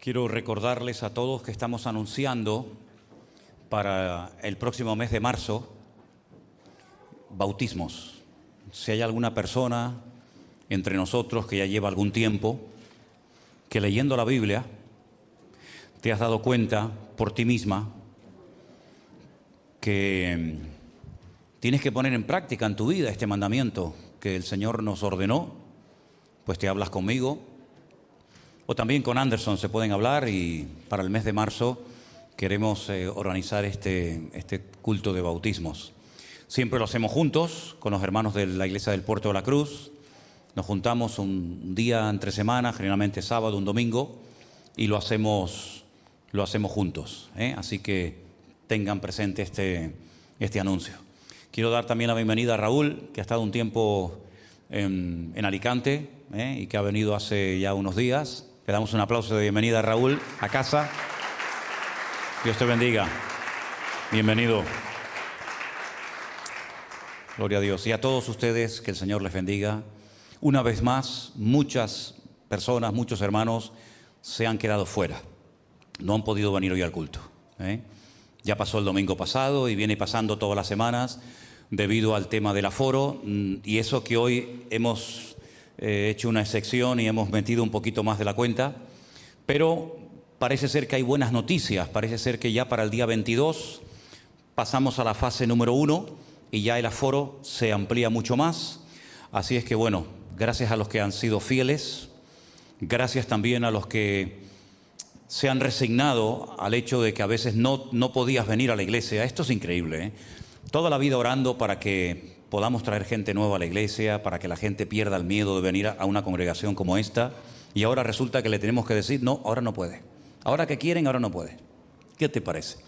Quiero recordarles a todos que estamos anunciando para el próximo mes de marzo bautismos. Si hay alguna persona entre nosotros que ya lleva algún tiempo, que leyendo la Biblia te has dado cuenta por ti misma que tienes que poner en práctica en tu vida este mandamiento que el Señor nos ordenó, pues te hablas conmigo o también con Anderson se pueden hablar y para el mes de marzo queremos eh, organizar este, este culto de bautismos. Siempre lo hacemos juntos con los hermanos de la Iglesia del Puerto de la Cruz. Nos juntamos un día entre semana, generalmente sábado, un domingo, y lo hacemos, juntos. ¿eh? Así que tengan presente este, este anuncio. Quiero dar también la bienvenida a Raúl, que ha estado un tiempo en, Alicante ¿eh? y que ha venido hace ya unos días. Le damos un aplauso de bienvenida a Raúl a casa. Dios te bendiga. Bienvenido. Gloria a Dios. Y a todos ustedes, que el Señor les bendiga. Una vez más, muchas personas, muchos hermanos se han quedado fuera. No han podido venir hoy al culto. ¿eh? Ya pasó el domingo pasado y viene pasando todas las semanas debido al tema del aforo. Mm, y eso que hoy hemos eh, hecho una excepción y hemos metido un poquito más de la cuenta. Pero parece ser que hay buenas noticias. Parece ser que ya para el día 22 pasamos a la fase número uno y ya el aforo se amplía mucho más. Así es que bueno, gracias a los que han sido fieles, gracias también a los que se han resignado al hecho de que a veces no, no podías venir a la iglesia. Esto es increíble. ¿eh? Toda la vida orando para que podamos traer gente nueva a la iglesia, para que la gente pierda el miedo de venir a una congregación como esta. Y ahora resulta que le tenemos que decir, no, ahora no puede. Ahora que quieren, ahora no puede. ¿Qué te parece?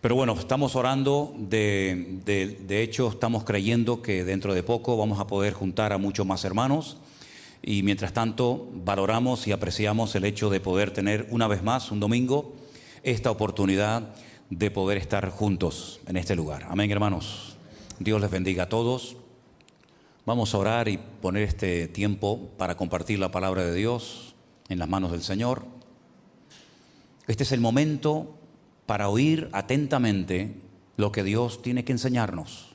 Pero bueno, estamos orando, de, de, hecho estamos creyendo que dentro de poco vamos a poder juntar a muchos más hermanos y mientras tanto valoramos y apreciamos el hecho de poder tener una vez más, un domingo, esta oportunidad de poder estar juntos en este lugar. Amén, hermanos. Dios les bendiga a todos. Vamos a orar y poner este tiempo para compartir la palabra de Dios en las manos del Señor. Este es el momento para oír atentamente lo que Dios tiene que enseñarnos.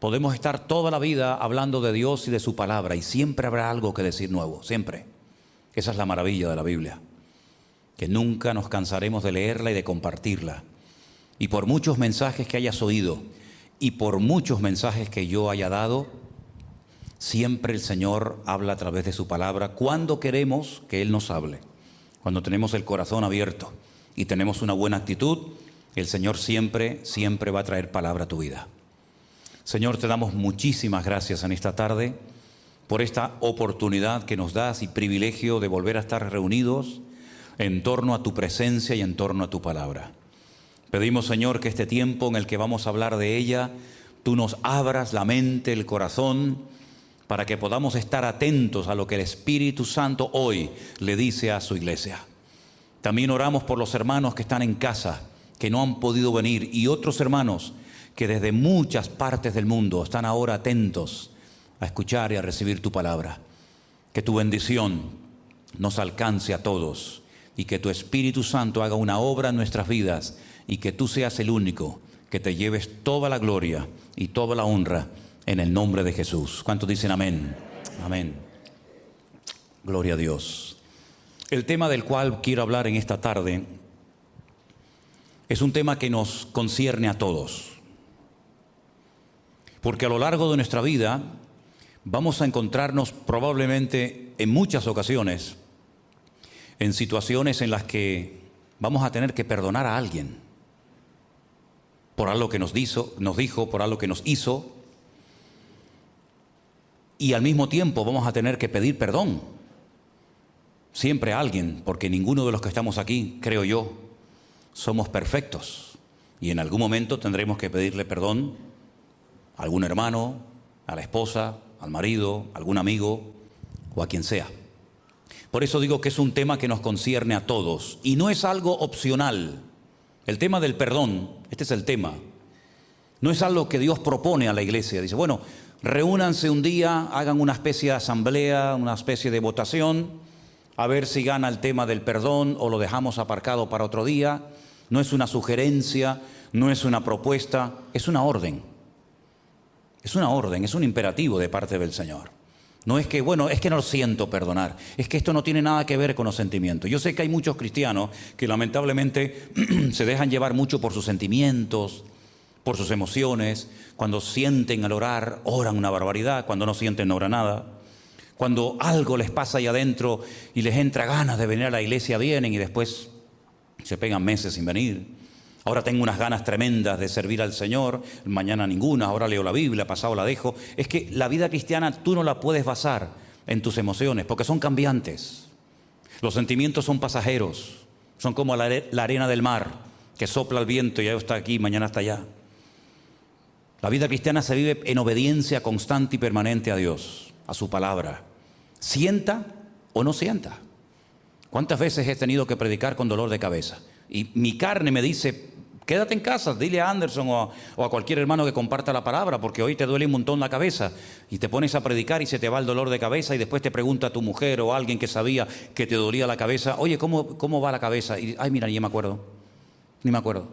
Podemos estar toda la vida hablando de Dios y de su palabra y siempre habrá algo que decir nuevo, siempre. Esa es la maravilla de la Biblia, que nunca nos cansaremos de leerla y de compartirla. Y por muchos mensajes que hayas oído y por muchos mensajes que yo haya dado, siempre el Señor habla a través de su palabra cuando queremos que Él nos hable, cuando tenemos el corazón abierto y tenemos una buena actitud, el Señor siempre, siempre va a traer palabra a tu vida. Señor, te damos muchísimas gracias en esta tarde por esta oportunidad que nos das y privilegio de volver a estar reunidos en torno a tu presencia y en torno a tu palabra. Pedimos, Señor, que este tiempo en el que vamos a hablar de ella, tú nos abras la mente, el corazón, para que podamos estar atentos a lo que el Espíritu Santo hoy le dice a su iglesia. También oramos por los hermanos que están en casa, que no han podido venir, y otros hermanos que desde muchas partes del mundo están ahora atentos a escuchar y a recibir tu palabra. Que tu bendición nos alcance a todos y que tu Espíritu Santo haga una obra en nuestras vidas y que tú seas el único que te lleves toda la gloria y toda la honra en el nombre de Jesús. ¿Cuántos dicen amén? Amén. Gloria a Dios. El tema del cual quiero hablar en esta tarde es un tema que nos concierne a todos. Porque a lo largo de nuestra vida vamos a encontrarnos probablemente en muchas ocasiones en situaciones en las que vamos a tener que perdonar a alguien por algo que nos, hizo, nos dijo, por algo que nos hizo, y al mismo tiempo vamos a tener que pedir perdón Siempre alguien, porque ninguno de los que estamos aquí, creo yo, somos perfectos. Y en algún momento tendremos que pedirle perdón a algún hermano, a la esposa, al marido, a algún amigo o a quien sea. Por eso digo que es un tema que nos concierne a todos y no es algo opcional. El tema del perdón, este es el tema. No es algo que Dios propone a la iglesia. Dice, bueno, reúnanse un día, hagan una especie de asamblea, una especie de votación a ver si gana el tema del perdón o lo dejamos aparcado para otro día. No es una sugerencia, no es una propuesta, es una orden. Es una orden, es un imperativo de parte del Señor. No es que, bueno, es que no lo siento perdonar. Es que esto no tiene nada que ver con los sentimientos. Yo sé que hay muchos cristianos que lamentablemente se dejan llevar mucho por sus sentimientos, por sus emociones. Cuando sienten al orar, oran una barbaridad. Cuando no sienten, no oran nada. Cuando algo les pasa ahí adentro y les entra ganas de venir a la iglesia, vienen y después se pegan meses sin venir. Ahora tengo unas ganas tremendas de servir al Señor, mañana ninguna, ahora leo la Biblia, pasado la dejo. Es que la vida cristiana tú no la puedes basar en tus emociones, porque son cambiantes. Los sentimientos son pasajeros, son como la, arena del mar, que sopla el viento y ya está aquí, mañana está allá. La vida cristiana se vive en obediencia constante y permanente a Dios, a su palabra. Sienta o no sienta. ¿Cuántas veces he tenido que predicar con dolor de cabeza? Y mi carne me dice, quédate en casa, dile a Anderson o a, cualquier hermano que comparta la palabra, porque hoy te duele un montón la cabeza y te pones a predicar y se te va el dolor de cabeza y después te pregunta a tu mujer o a alguien que sabía que te dolía la cabeza, oye, ¿cómo, cómo va la cabeza? Y, ay, mira, ni me acuerdo, ni me acuerdo.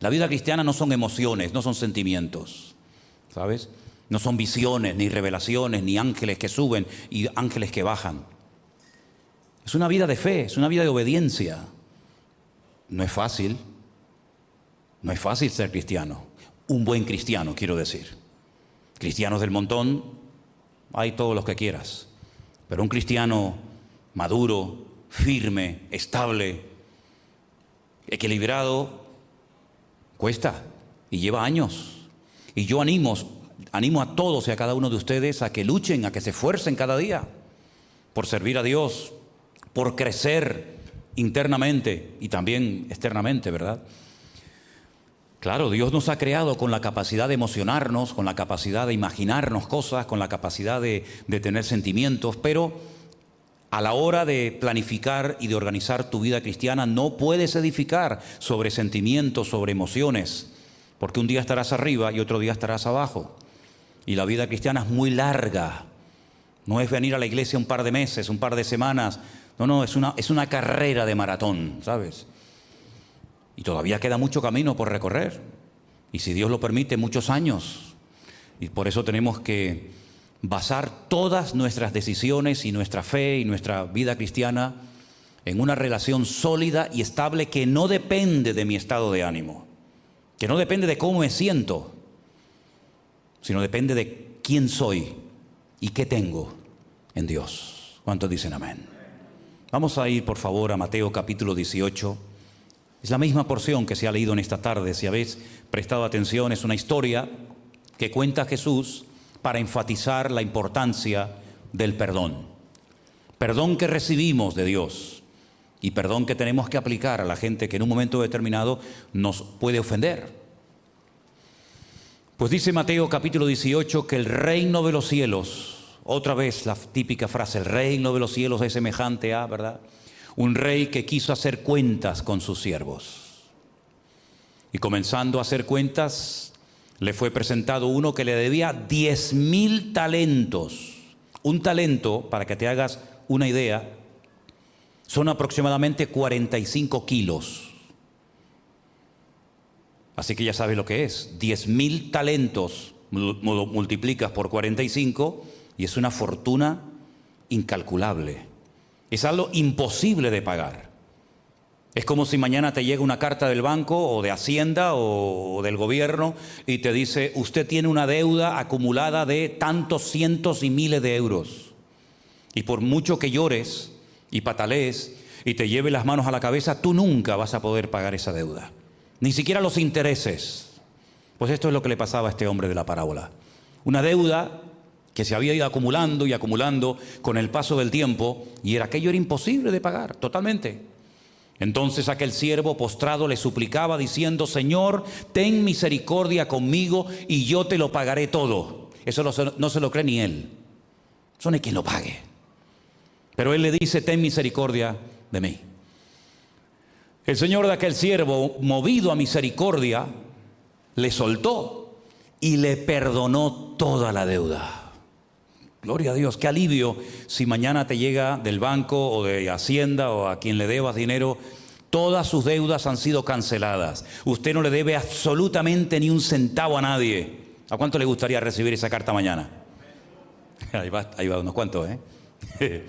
La vida cristiana no son emociones, no son sentimientos, ¿sabes? No son visiones, ni revelaciones, ni ángeles que suben y ángeles que bajan. Es una vida de fe, es una vida de obediencia. No es fácil, no es fácil ser cristiano. Un buen cristiano, quiero decir. Cristianos del montón, hay todos los que quieras. Pero un cristiano maduro, firme, estable, equilibrado, cuesta y lleva años. Y yo animo, animo a todos y a cada uno de ustedes a que luchen, a que se esfuercen cada día por servir a Dios, por crecer internamente y también externamente, ¿verdad? Claro, Dios nos ha creado con la capacidad de emocionarnos, con la capacidad de imaginarnos cosas, con la capacidad de, tener sentimientos, pero a la hora de planificar y de organizar tu vida cristiana no puedes edificar sobre sentimientos, sobre emociones, porque un día estarás arriba y otro día estarás abajo. Y la vida cristiana es muy larga. No es venir a la iglesia un par de meses, un par de semanas. No, no, es una, es una carrera de maratón, ¿sabes? Y todavía queda mucho camino por recorrer. Y si Dios lo permite, muchos años. Y por eso tenemos que basar todas nuestras decisiones y nuestra fe y nuestra vida cristiana en una relación sólida y estable que no depende de mi estado de ánimo, que no depende de cómo me siento, sino depende de quién soy y qué tengo en Dios. ¿Cuántos dicen amén? Vamos a ir, por favor, a Mateo capítulo 18. Es la misma porción que se ha leído en esta tarde. Si habéis prestado atención, es una historia que cuenta Jesús para enfatizar la importancia del perdón. Perdón que recibimos de Dios y perdón que tenemos que aplicar a la gente que en un momento determinado nos puede ofender. Pues dice Mateo capítulo 18 que el reino de los cielos, otra vez la típica frase, el reino de los cielos es semejante a, ¿verdad? Un rey que quiso hacer cuentas con sus siervos. Y comenzando a hacer cuentas, le fue presentado uno que le debía diez mil talentos. Un talento, para que te hagas una idea, son aproximadamente 45 kilos. Así que ya sabes lo que es. Diez mil talentos multiplicas por 45 y es una fortuna incalculable. Es algo imposible de pagar. Es como si mañana te llega una carta del banco o de Hacienda o, del gobierno y te dice, usted tiene una deuda acumulada de tantos cientos y miles de euros. Y por mucho que llores y patalees y te lleve las manos a la cabeza, tú nunca vas a poder pagar esa deuda. Ni siquiera los intereses. Pues esto es lo que le pasaba a este hombre de la parábola. Una deuda que se había ido acumulando y acumulando con el paso del tiempo, y era, aquello era imposible de pagar, totalmente. Entonces aquel siervo postrado le suplicaba diciendo, Señor, ten misericordia conmigo y yo te lo pagaré todo. Eso no se, lo cree ni él. Son hay quien lo pague. Pero él le dice, ten misericordia de mí. El Señor de aquel siervo, movido a misericordia, le soltó y le perdonó toda la deuda. Gloria a Dios, qué alivio si mañana te llega del banco o de Hacienda o a quien le debas dinero, todas sus deudas han sido canceladas. Usted no le debe absolutamente ni un centavo a nadie. ¿A cuánto le gustaría recibir esa carta mañana? Ahí va, ahí va unos cuantos, ¿eh?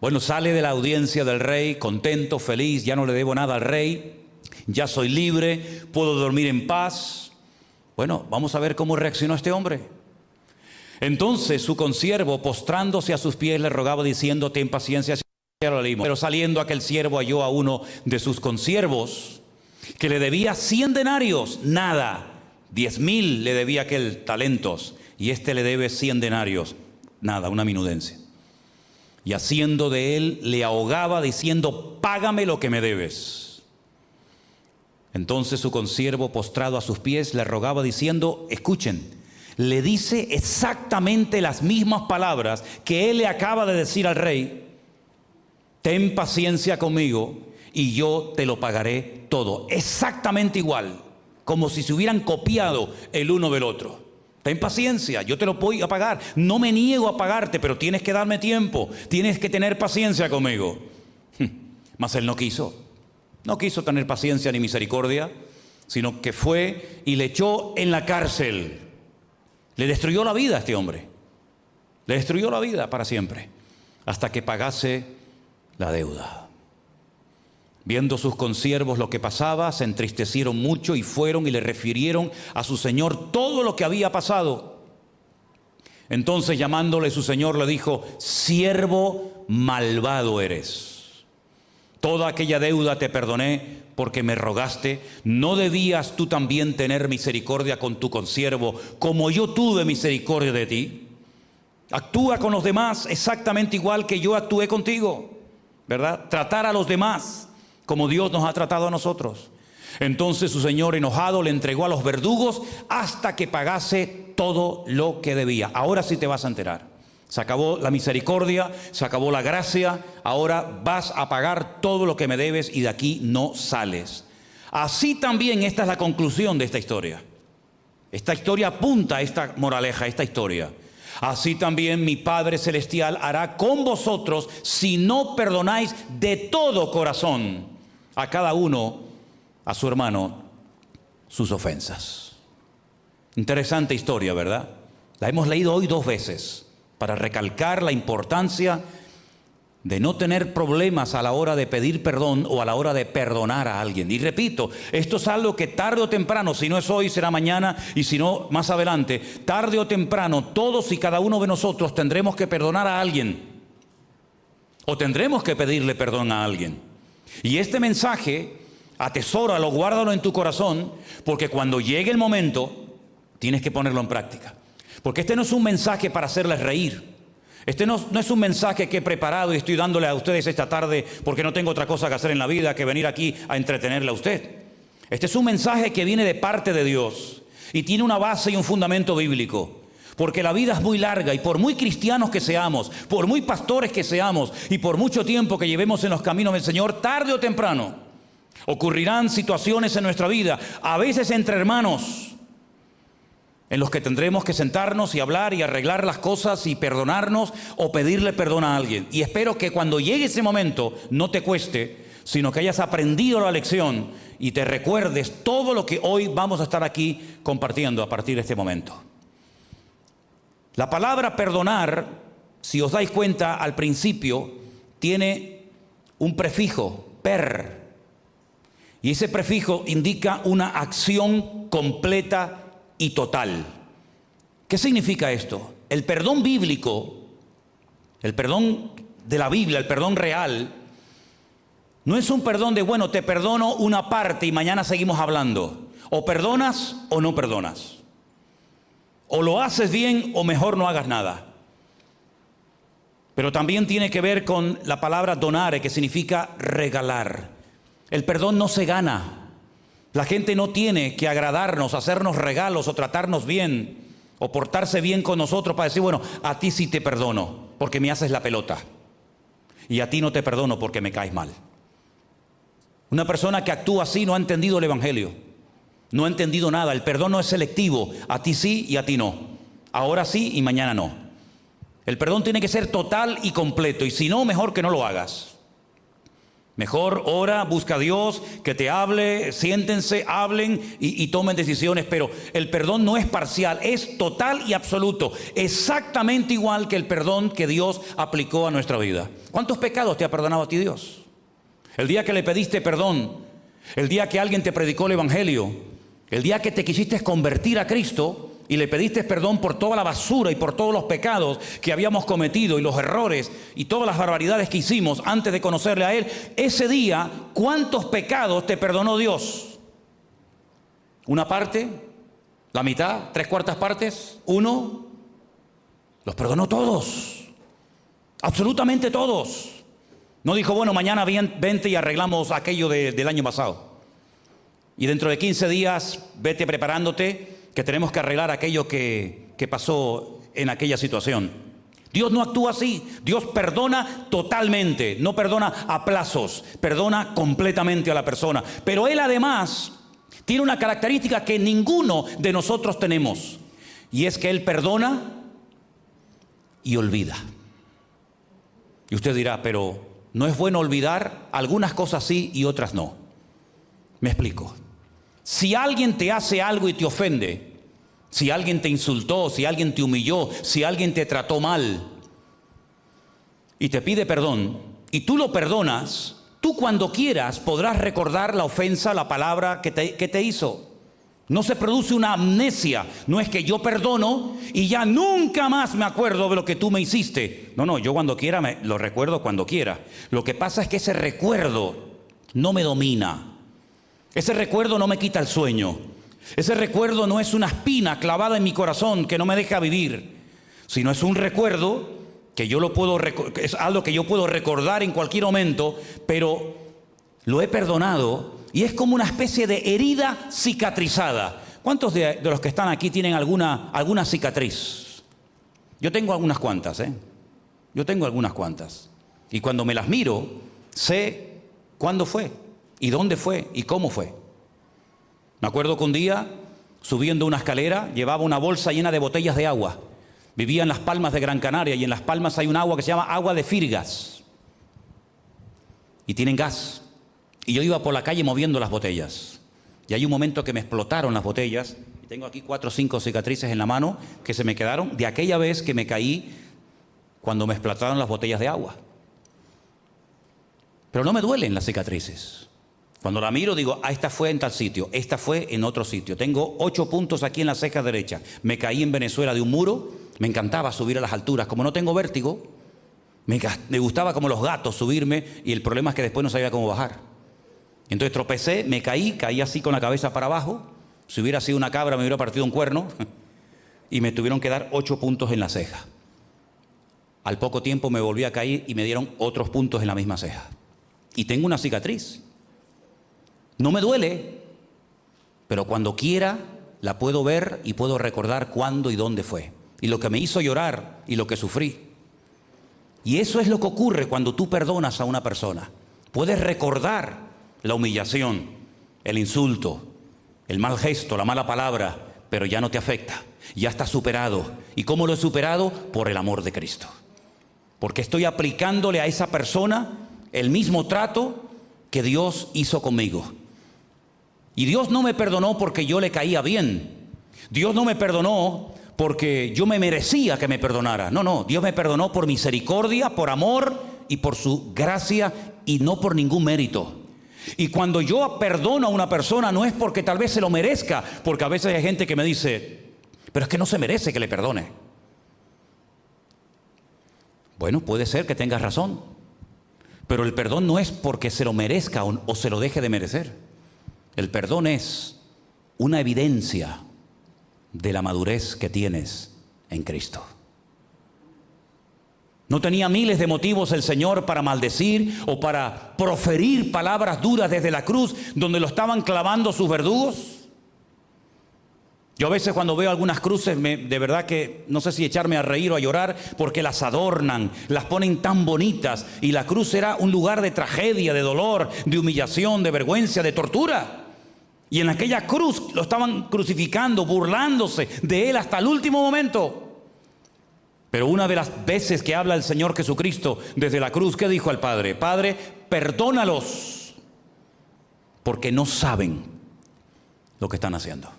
Bueno, sale de la audiencia del rey contento, feliz, ya no le debo nada al rey, ya soy libre, puedo dormir en paz. Bueno, vamos a ver cómo reaccionó este hombre. Entonces su consiervo, postrándose a sus pies, le rogaba diciendo, ten paciencia. Pero saliendo aquel siervo halló a uno de sus consiervos que le debía cien denarios, nada, diez mil le debía aquel talentos, y este le debe cien denarios, nada, una minudencia. Y haciendo de él, le ahogaba diciendo, págame lo que me debes. Entonces su consiervo, postrado a sus pies, le rogaba diciendo, escuchen, le dice exactamente las mismas palabras que él le acaba de decir al rey, ten paciencia conmigo y yo te lo pagaré todo. Exactamente igual, como si se hubieran copiado el uno del otro. Ten paciencia, yo te lo voy a pagar. No me niego a pagarte, pero tienes que darme tiempo, tienes que tener paciencia conmigo. Mas él no quiso, no quiso tener paciencia ni misericordia, sino que fue y le echó en la cárcel. Le destruyó la vida a este hombre. Le destruyó la vida para siempre, hasta que pagase la deuda. Viendo sus consiervos lo que pasaba, se entristecieron mucho y fueron y le refirieron a su señor todo lo que había pasado. Entonces llamándole su señor le dijo, siervo malvado eres. Toda aquella deuda te perdoné porque me rogaste, ¿no debías tú también tener misericordia con tu consiervo, como yo tuve misericordia de ti? Actúa con los demás exactamente igual que yo actué contigo, ¿verdad? Tratar a los demás como Dios nos ha tratado a nosotros. Entonces su señor enojado le entregó a los verdugos hasta que pagase todo lo que debía. Ahora sí te vas a enterar. Se acabó la misericordia, se acabó la gracia, ahora vas a pagar todo lo que me debes y de aquí no sales. Así también esta es la conclusión de esta historia. Esta historia apunta a esta moraleja, a esta historia. Así también mi Padre Celestial hará con vosotros si no perdonáis de todo corazón a cada uno, a su hermano, sus ofensas. Interesante historia, ¿verdad? La hemos leído hoy dos veces para recalcar la importancia de no tener problemas a la hora de pedir perdón o a la hora de perdonar a alguien. Y repito, esto es algo que tarde o temprano, si no es hoy, será mañana y si no, más adelante, tarde o temprano, todos y cada uno de nosotros tendremos que perdonar a alguien o tendremos que pedirle perdón a alguien. Y este mensaje, atesóralo, guárdalo en tu corazón, porque cuando llegue el momento, tienes que ponerlo en práctica. Porque este no es un mensaje para hacerles reír. Este no, es un mensaje que he preparado y estoy dándole a ustedes esta tarde porque no tengo otra cosa que hacer en la vida que venir aquí a entretenerle a usted. Este es un mensaje que viene de parte de Dios y tiene una base y un fundamento bíblico. Porque la vida es muy larga y por muy cristianos que seamos, por muy pastores que seamos y por mucho tiempo que llevemos en los caminos del Señor, tarde o temprano ocurrirán situaciones en nuestra vida, a veces entre hermanos, en los que tendremos que sentarnos y hablar y arreglar las cosas y perdonarnos o pedirle perdón a alguien. Y espero que cuando llegue ese momento no te cueste, sino que hayas aprendido la lección y te recuerdes todo lo que hoy vamos a estar aquí compartiendo a partir de este momento. La palabra perdonar, si os dais cuenta al principio, tiene un prefijo, per. Y ese prefijo indica una acción completa y total. ¿Qué significa esto? El perdón bíblico, el perdón de la Biblia, el perdón real, no es un perdón de, bueno, te perdono una parte y mañana seguimos hablando. O perdonas o no perdonas. O lo haces bien o mejor no hagas nada. Pero también tiene que ver con la palabra donare, que significa regalar. El perdón no se gana, la gente no tiene que agradarnos, hacernos regalos o tratarnos bien o portarse bien con nosotros para decir, bueno, a ti sí te perdono porque me haces la pelota y a ti no te perdono porque me caes mal. Una persona que actúa así no ha entendido el Evangelio, no ha entendido nada, el perdón no es selectivo, a ti sí y a ti no, ahora sí y mañana no. El perdón tiene que ser total y completo, y si no, mejor que no lo hagas. Mejor ora, busca a Dios, que te hable, siéntense, hablen y, y, tomen decisiones, pero el perdón no es parcial, es total y absoluto, exactamente igual que el perdón que Dios aplicó a nuestra vida. ¿Cuántos pecados te ha perdonado a ti Dios? El día que le pediste perdón, el día que alguien te predicó el Evangelio, el día que te quisiste convertir a Cristo, y le pediste perdón por toda la basura y por todos los pecados que habíamos cometido y los errores y todas las barbaridades que hicimos antes de conocerle a Él, ese día, ¿cuántos pecados te perdonó Dios? ¿Una parte? ¿La mitad? ¿Tres cuartas partes? ¿Uno? Los perdonó todos. Absolutamente todos. No dijo, bueno, mañana vente y arreglamos aquello de, del año pasado. Y dentro de 15 días, vete preparándote que tenemos que arreglar aquello que, que pasó en aquella situación. Dios no actúa así. Dios perdona totalmente, no perdona a plazos, perdona completamente a la persona. Pero Él además tiene una característica que ninguno de nosotros tenemos. Y es que Él perdona y olvida. Y usted dirá, pero no es bueno olvidar algunas cosas sí y otras no. Me explico. Si alguien te hace algo y te ofende, si alguien te insultó, si alguien te humilló, si alguien te trató mal y te pide perdón y tú lo perdonas, tú cuando quieras podrás recordar la ofensa, la palabra que te, hizo. No se produce una amnesia. No es que yo perdono y ya nunca más me acuerdo de lo que tú me hiciste. No, no, yo cuando quiera me, lo recuerdo cuando quiera. Lo que pasa es que ese recuerdo no me domina. Ese recuerdo no me quita el sueño. Ese recuerdo no es una espina clavada en mi corazón que no me deja vivir, sino es un recuerdo que yo lo puedo es algo que yo puedo recordar en cualquier momento, pero lo he perdonado y es como una especie de herida cicatrizada. ¿Cuántos de, los que están aquí tienen alguna, alguna cicatriz? Yo tengo algunas cuantas, ¿eh? Yo tengo algunas cuantas. Y cuando me las miro, sé cuándo fue, y dónde fue, y cómo fue. Me acuerdo que un día, subiendo una escalera, llevaba una bolsa llena de botellas de agua. Vivía en las Palmas de Gran Canaria y en las Palmas hay un agua que se llama agua de Firgas. Y tienen gas. Y yo iba por la calle moviendo las botellas. Y hay un momento que me explotaron las botellas. Y tengo aquí cuatro o cinco cicatrices en la mano que se me quedaron de aquella vez que me caí cuando me explotaron las botellas de agua. Pero no me duelen las cicatrices. Cuando la miro digo, ah, esta fue en tal sitio, esta fue en otro sitio. Tengo ocho puntos aquí en la ceja derecha. Me caí en Venezuela de un muro, me encantaba subir a las alturas. Como no tengo vértigo, me, gustaba como los gatos subirme y el problema es que después no sabía cómo bajar. Entonces tropecé, me caí, caí así con la cabeza para abajo. Si hubiera sido una cabra me hubiera partido un cuerno y me tuvieron que dar ocho puntos en la ceja. Al poco tiempo me volví a caer y me dieron otros puntos en la misma ceja. Y tengo una cicatriz. No me duele, pero cuando quiera la puedo ver y puedo recordar cuándo y dónde fue. Y lo que me hizo llorar y lo que sufrí. Y eso es lo que ocurre cuando tú perdonas a una persona. Puedes recordar la humillación, el insulto, el mal gesto, la mala palabra, pero ya no te afecta. Ya está superado. ¿Y cómo lo he superado? Por el amor de Cristo. Porque estoy aplicándole a esa persona el mismo trato que Dios hizo conmigo. Y Dios no me perdonó porque yo le caía bien. Dios no me perdonó porque yo me merecía que me perdonara. No, no, Dios me perdonó por misericordia, por amor y por su gracia y no por ningún mérito. Y cuando yo perdono a una persona no es porque tal vez se lo merezca, porque a veces hay gente que me dice, pero es que no se merece que le perdone. Bueno, puede ser que tengas razón, pero el perdón no es porque se lo merezca o, se lo deje de merecer. El perdón es una evidencia de la madurez que tienes en Cristo. No tenía miles de motivos el Señor para maldecir o para proferir palabras duras desde la cruz donde lo estaban clavando sus verdugos. Yo a veces cuando veo algunas cruces, de verdad que no sé si echarme a reír o a llorar porque las adornan, las ponen tan bonitas y la cruz era un lugar de tragedia, de dolor, de humillación, de vergüenza, de tortura. Y en aquella cruz lo estaban crucificando, burlándose de él hasta el último momento. Pero una de las veces que habla el Señor Jesucristo desde la cruz, ¿qué dijo al Padre? Padre, perdónalos, porque no saben lo que están haciendo.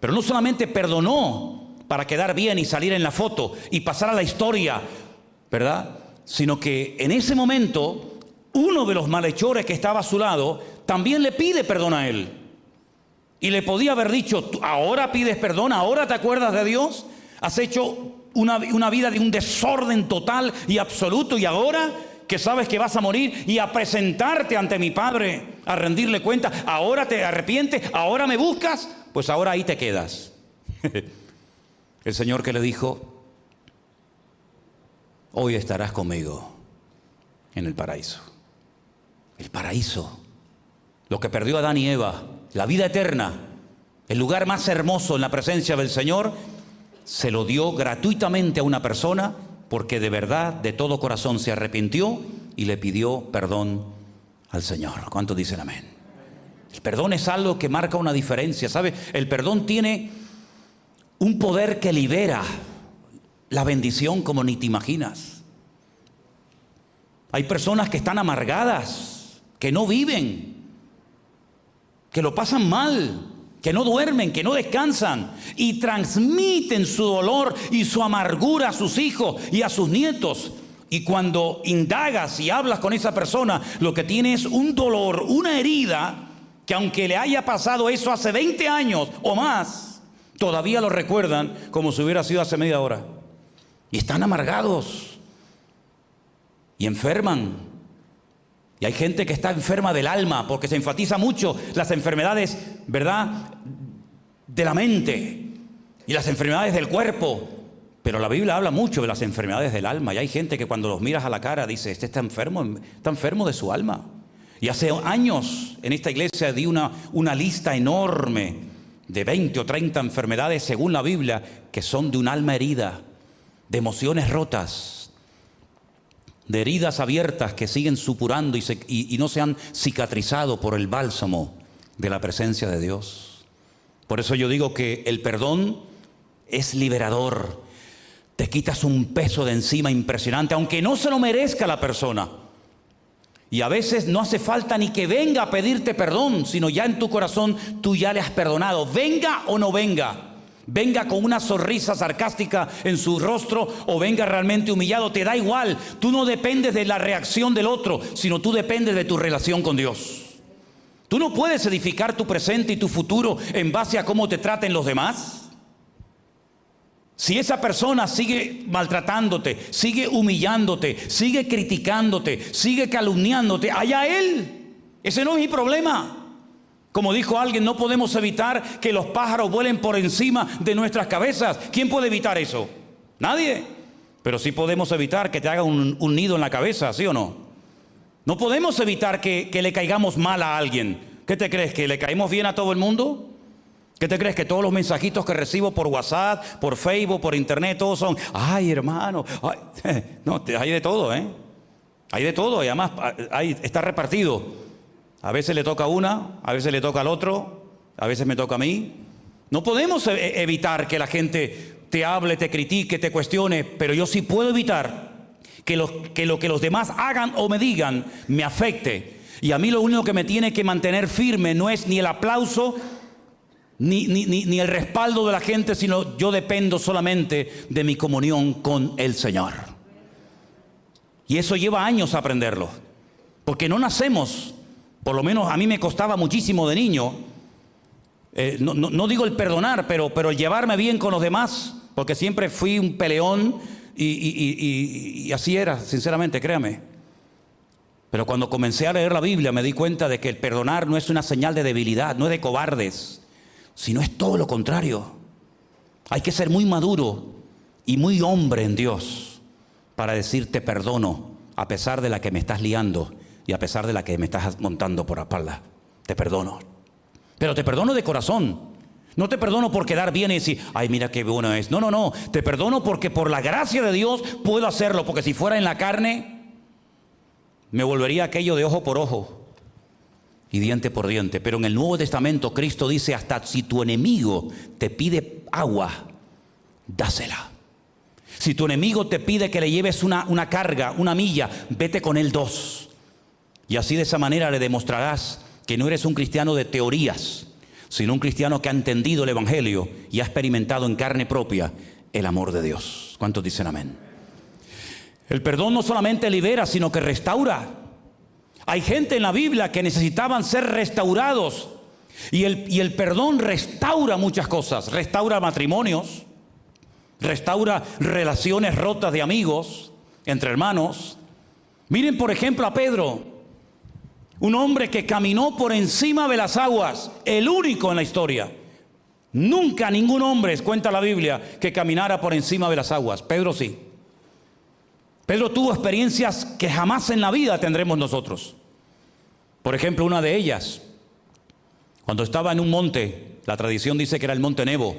Pero no solamente perdonó para quedar bien y salir en la foto y pasar a la historia, ¿verdad? Sino que en ese momento uno de los malhechores que estaba a su lado también le pide perdón a él. Y le podía haber dicho, ahora pides perdón, ahora te acuerdas de Dios, has hecho una, vida de un desorden total y absoluto y ahora que sabes que vas a morir y a presentarte ante mi Padre, a rendirle cuenta, ahora te arrepientes, ahora me buscas, pues ahora ahí te quedas. El Señor que le dijo, hoy estarás conmigo en el paraíso. El paraíso, lo que perdió Adán y Eva, la vida eterna, el lugar más hermoso en la presencia del Señor, se lo dio gratuitamente a una persona porque de verdad, de todo corazón se arrepintió y le pidió perdón al Señor. ¿Cuántos dicen amén? El perdón es algo que marca una diferencia, ¿sabe? El perdón tiene un poder que libera la bendición como ni te imaginas. Hay personas que están amargadas, que no viven, que lo pasan mal, que no duermen, que no descansan y transmiten su dolor y su amargura a sus hijos y a sus nietos. Y cuando indagas y hablas con esa persona, lo que tiene es un dolor, una herida, que aunque le haya pasado eso hace 20 años o más, todavía lo recuerdan como si hubiera sido hace media hora. Y están amargados y enferman y hay gente que está enferma del alma porque se enfatiza mucho las enfermedades, ¿verdad? De la mente y las enfermedades del cuerpo. Pero la Biblia habla mucho de las enfermedades del alma y hay gente que cuando los miras a la cara dice, este está enfermo, está enfermo de su alma. Y hace años en esta iglesia di una, una lista enorme de 20 o 30 enfermedades según la Biblia que son de un alma herida, de emociones rotas, de heridas abiertas que siguen supurando y, no se han cicatrizado por el bálsamo de la presencia de Dios. Por eso yo digo que el perdón es liberador. Te quitas un peso de encima impresionante, aunque no se lo merezca la persona. Y a veces no hace falta ni que venga a pedirte perdón, sino ya en tu corazón tú ya le has perdonado. Venga o no venga venga con una sonrisa sarcástica en su rostro o venga realmente humillado, te da igual. Tú no dependes de la reacción del otro, sino tú dependes de tu relación con Dios. Tú no puedes edificar tu presente y tu futuro en base a cómo te traten los demás. Si esa persona sigue maltratándote, sigue humillándote, sigue criticándote, sigue calumniándote, allá él. Ese no es mi problema. Como dijo alguien, no podemos evitar que los pájaros vuelen por encima de nuestras cabezas. ¿Quién puede evitar eso? Nadie. Pero sí podemos evitar que te haga un, nido en la cabeza, ¿sí o no? No podemos evitar que, le caigamos mal a alguien. ¿Qué te crees? ¿Que le caemos bien a todo el mundo? ¿Qué te crees? Que todos los mensajitos que recibo por WhatsApp, por Facebook, por Internet, todos son, ay hermano, no, hay de todo, ¿eh? Hay de todo y además hay, está repartido. A veces le toca a una, a veces le toca al otro, a veces me toca a mí. No podemos e-, e-, evitar que la gente te hable, te critique, te cuestione, pero yo sí puedo evitar que lo que, lo que los demás hagan o me digan me afecte. Y a mí lo único que me tiene que mantener firme no es ni el aplauso ni, ni, ni, el respaldo de la gente, sino yo dependo solamente de mi comunión con el Señor. Y eso lleva años aprenderlo, porque no nacemos por lo menos a mí me costaba muchísimo de niño. Eh, no, digo el perdonar, pero, pero el llevarme bien con los demás, porque siempre fui un peleón y, y así era, sinceramente, créame. Pero cuando comencé a leer la Biblia me di cuenta de que el perdonar no es una señal de debilidad, no es de cobardes, sino es todo lo contrario. Hay que ser muy maduro y muy hombre en Dios para decirte perdono a pesar de la que me estás liando y a pesar de la que me estás montando por la espalda, te perdono. Pero te perdono de corazón. No te perdono por quedar bien y decir, ay, mira qué bueno es. No, no, no. Te perdono porque por la gracia de Dios puedo hacerlo. Porque si fuera en la carne, me volvería aquello de ojo por ojo y diente por diente. Pero en el Nuevo Testamento Cristo dice, hasta si tu enemigo te pide agua, dásela. Si tu enemigo te pide que le lleves una, una carga, una milla, vete con él dos. Y así de esa manera le demostrarás que no eres un cristiano de teorías, sino un cristiano que ha entendido el Evangelio y ha experimentado en carne propia el amor de Dios. ¿Cuántos dicen amén? El perdón no solamente libera, sino que restaura. Hay gente en la Biblia que necesitaban ser restaurados. Y el, y el perdón restaura muchas cosas. Restaura matrimonios, restaura relaciones rotas de amigos, entre hermanos. Miren por ejemplo a Pedro, un hombre que caminó por encima de las aguas, el único en la historia. Nunca ningún hombre, cuenta la Biblia, que caminara por encima de las aguas. Pedro sí. Pedro tuvo experiencias que jamás en la vida tendremos nosotros. Por ejemplo, una de ellas, cuando estaba en un monte, la tradición dice que era el monte Nebo,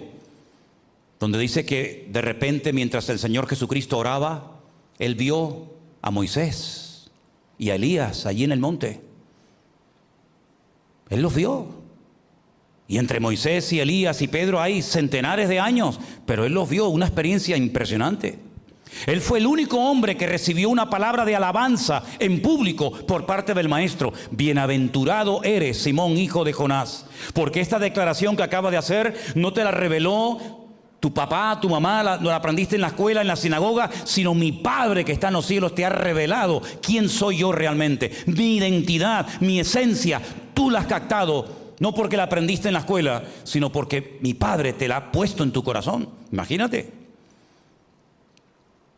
donde dice que de repente mientras el Señor Jesucristo oraba, él vio a Moisés y a Elías allí en el monte. Él los vio. Y entre Moisés y Elías y Pedro hay centenares de años, pero él los vio, una experiencia impresionante. Él fue el único hombre que recibió una palabra de alabanza en público por parte del maestro. Bienaventurado eres, Simón, hijo de Jonás, porque esta declaración que acaba de hacer no te la reveló tu papá, tu mamá, la, la aprendiste en la escuela, en la sinagoga, sino mi Padre que está en los cielos te ha revelado quién soy yo realmente, mi identidad, mi esencia, tú la has captado no porque la aprendiste en la escuela, sino porque mi Padre te la ha puesto en tu corazón. Imagínate.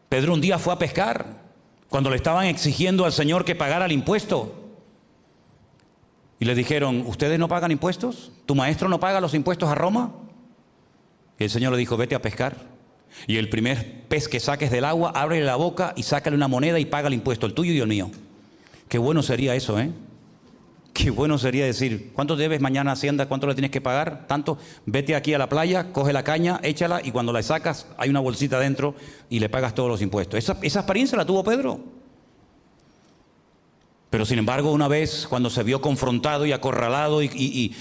Pedro un día fue a pescar cuando le estaban exigiendo al Señor que pagara el impuesto. Y le dijeron, ¿ustedes no pagan impuestos? ¿Tu maestro no paga los impuestos a Roma? Y el Señor le dijo, vete a pescar. Y el primer pez que saques del agua, ábrele la boca y sácale una moneda y paga el impuesto, el tuyo y el mío. Qué bueno sería eso, ¿eh? Qué bueno sería decir, ¿cuánto debes mañana Hacienda? ¿Cuánto le tienes que pagar? Tanto, vete aquí a la playa, coge la caña, échala y cuando la sacas hay una bolsita dentro y le pagas todos los impuestos. Esa, experiencia la tuvo Pedro. Pero sin embargo, una vez cuando se vio confrontado y acorralado y,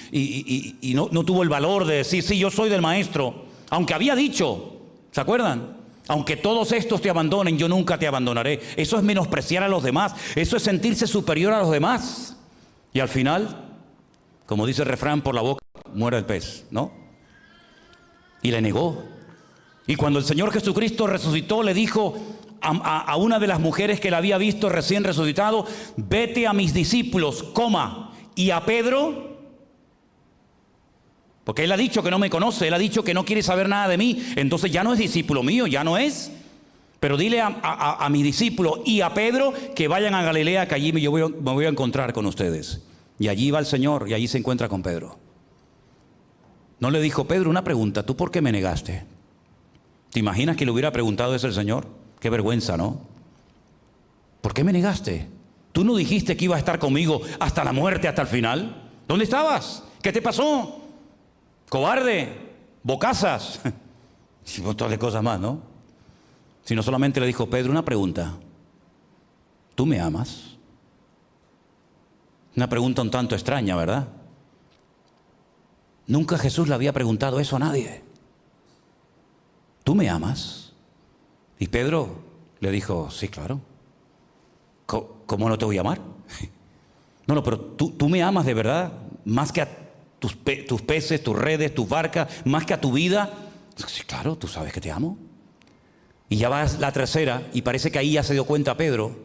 no tuvo el valor de decir, sí, yo soy del maestro, aunque había dicho, ¿se acuerdan? Aunque todos estos te abandonen, yo nunca te abandonaré. Eso es menospreciar a los demás. Eso es sentirse superior a los demás. Y al final, como dice el refrán, por la boca muere el pez, ¿no? Y le negó. Y cuando el Señor Jesucristo resucitó, le dijo a, una de las mujeres que la había visto recién resucitado, vete a mis discípulos, coma. Y a Pedro, porque él ha dicho que no me conoce, él ha dicho que no quiere saber nada de mí, entonces ya no es discípulo mío, ya no es. Pero dile a, mi discípulo y a Pedro que vayan a Galilea, que allí yo voy, me voy a encontrar con ustedes. Y allí va el Señor y allí se encuentra con Pedro. No le dijo, Pedro, una pregunta, ¿tú por qué me negaste? ¿Te imaginas que le hubiera preguntado eso el Señor? Qué vergüenza, ¿no? ¿Por qué me negaste? ¿Tú no dijiste que iba a estar conmigo hasta la muerte, hasta el final? ¿Dónde estabas? ¿Qué te pasó? Cobarde, bocazas, y un montón de cosas más, ¿no? Sino solamente le dijo, Pedro, una pregunta. ¿Tú me amas? Una pregunta un tanto extraña, ¿verdad? Nunca Jesús le había preguntado eso a nadie. ¿Tú me amas? Y Pedro le dijo, sí, claro. ¿Cómo no te voy a amar? No, no, pero tú, tú me amas de verdad, más que a tus, tus peces, tus redes, tus barcas, más que a tu vida. Sí, claro, tú sabes que te amo. Y ya va la tercera y parece que ahí ya se dio cuenta Pedro.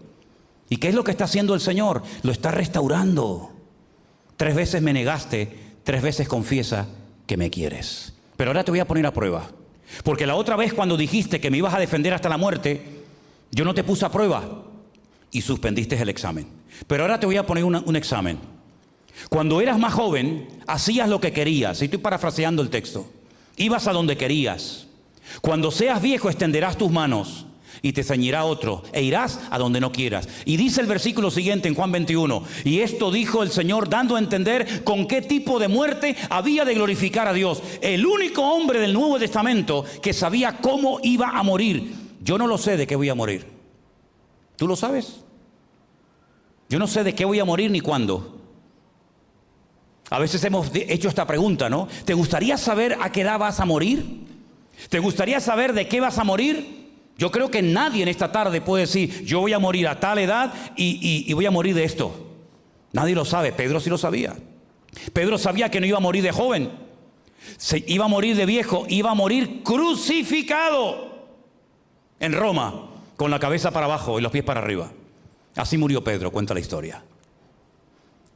¿Y qué es lo que está haciendo el Señor? Lo está restaurando. Tres veces me negaste, tres veces confiesa que me quieres. Pero ahora te voy a poner a prueba. Porque la otra vez cuando dijiste que me ibas a defender hasta la muerte, yo no te puse a prueba y suspendiste el examen. Pero ahora te voy a poner un examen. Cuando eras más joven, hacías lo que querías. Y estoy parafraseando el texto. Ibas a donde querías. Cuando seas viejo extenderás tus manos y te ceñirá otro e irás a donde no quieras. Y dice el versículo siguiente en Juan 21, y esto dijo el Señor dando a entender con qué tipo de muerte había de glorificar a Dios. El único hombre del Nuevo Testamento que sabía cómo iba a morir. Yo no lo sé de qué voy a morir. ¿Tú lo sabes? Yo no sé de qué voy a morir ni cuándo. A veces hemos hecho esta pregunta, ¿no? ¿Te gustaría saber a qué edad vas a morir? ¿Te gustaría saber de qué vas a morir? Yo creo que nadie en esta tarde puede decir, yo voy a morir a tal edad y, voy a morir de esto. Nadie lo sabe, Pedro sí lo sabía. Pedro sabía que no iba a morir de joven, se iba a morir de viejo, iba a morir crucificado en Roma, con la cabeza para abajo y los pies para arriba. Así murió Pedro, cuenta la historia.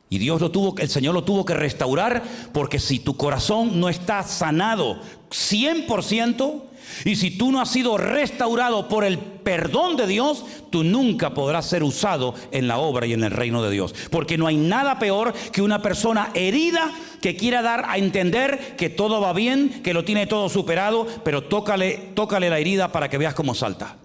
Y Dios lo tuvo, el Señor lo tuvo que restaurar porque si tu corazón no está sanado 100%, y si tú no has sido restaurado por el perdón de Dios, tú nunca podrás ser usado en la obra y en el reino de Dios. Porque no hay nada peor que una persona herida que quiera dar a entender que todo va bien, que lo tiene todo superado, pero tócale, tócale la herida para que veas cómo salta.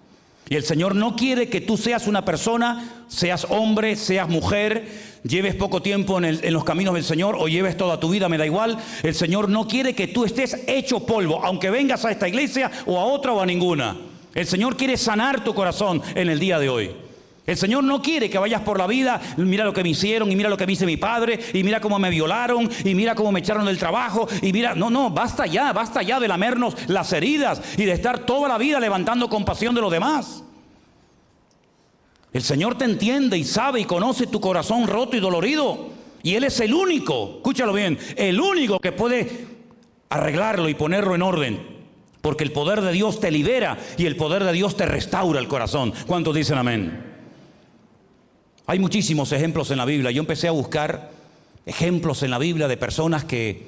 Y el Señor no quiere que tú seas una persona, seas hombre, seas mujer, lleves poco tiempo en, los caminos del Señor o lleves toda tu vida, me da igual. El Señor no quiere que tú estés hecho polvo, aunque vengas a esta iglesia o a otra o a ninguna. El Señor quiere sanar tu corazón en el día de hoy. El Señor no quiere que vayas por la vida, mira lo que me hicieron y mira lo que me hizo mi padre y mira cómo me violaron y mira cómo me echaron del trabajo y mira, no, no, basta ya, basta ya de lamernos las heridas y de estar toda la vida levantando compasión de los demás. El Señor te entiende y sabe y conoce tu corazón roto y dolorido. Y Él es el único, escúchalo bien, el único que puede arreglarlo y ponerlo en orden. Porque el poder de Dios te libera y el poder de Dios te restaura el corazón. ¿Cuántos dicen amén? Hay muchísimos ejemplos en la Biblia. Yo empecé a buscar ejemplos en la Biblia de personas que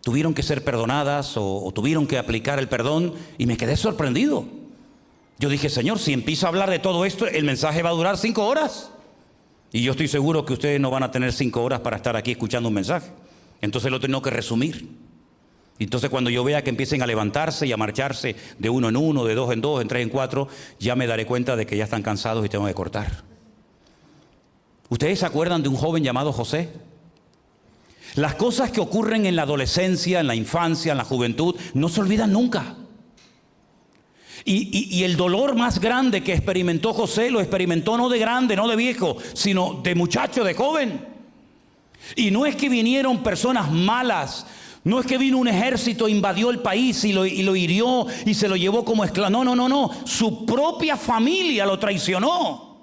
tuvieron que ser perdonadas o, tuvieron que aplicar el perdón y me quedé sorprendido. Yo dije, Señor, si empiezo a hablar de todo esto, el mensaje va a durar cinco horas. Y yo estoy seguro que ustedes no van a tener cinco horas para estar aquí escuchando un mensaje. Entonces lo tengo que resumir. Entonces cuando yo vea que empiecen a levantarse y a marcharse de uno en uno, de dos en dos, en tres en cuatro, ya me daré cuenta de que ya están cansados y tengo que cortar. ¿Ustedes se acuerdan de un joven llamado José? Las cosas que ocurren en la adolescencia, en la infancia, en la juventud, no se olvidan nunca. Y, el dolor más grande que experimentó José lo experimentó no de grande, no de viejo, sino de muchacho, de joven. Y no es que vinieron personas malas, no es que vino un ejército, invadió el país y lo, y lo hirió y se lo llevó como esclavo. No, no, no, no. Su propia familia lo traicionó.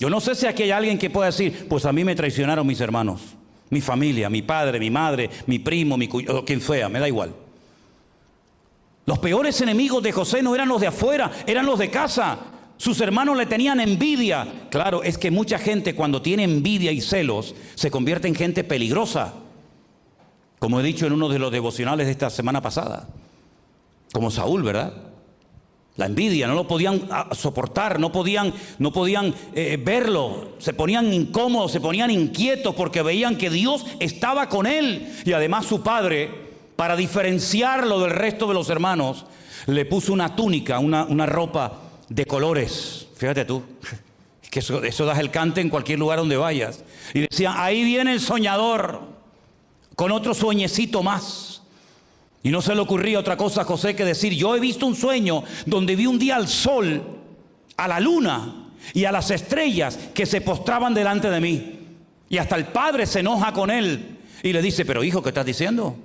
Yo no sé si aquí hay alguien que pueda decir, pues a mí me traicionaron mis hermanos, mi familia, mi padre, mi madre, mi primo, mi o quien sea, me da igual. Los peores enemigos de José no eran los de afuera, eran los de casa. Sus hermanos le tenían envidia. Claro, es que mucha gente cuando tiene envidia y celos se convierte en gente peligrosa. Como he dicho en uno de los devocionales de esta semana pasada. Como Saúl, ¿verdad? La envidia, no lo podían ah, soportar, no podían, no podían eh, verlo, se ponían incómodos, se ponían inquietos porque veían que Dios estaba con él. Y además su padre, para diferenciarlo del resto de los hermanos, le puso una túnica, una, una ropa de colores. Fíjate tú, que eso, eso das el cante en cualquier lugar donde vayas. Y decía, ahí viene el soñador, con otro sueñecito más. Y no se le ocurría otra cosa a José que decir, yo he visto un sueño donde vi un día al sol, a la luna y a las estrellas que se postraban delante de mí. Y hasta el padre se enoja con él y le dice, pero hijo, ¿qué estás diciendo?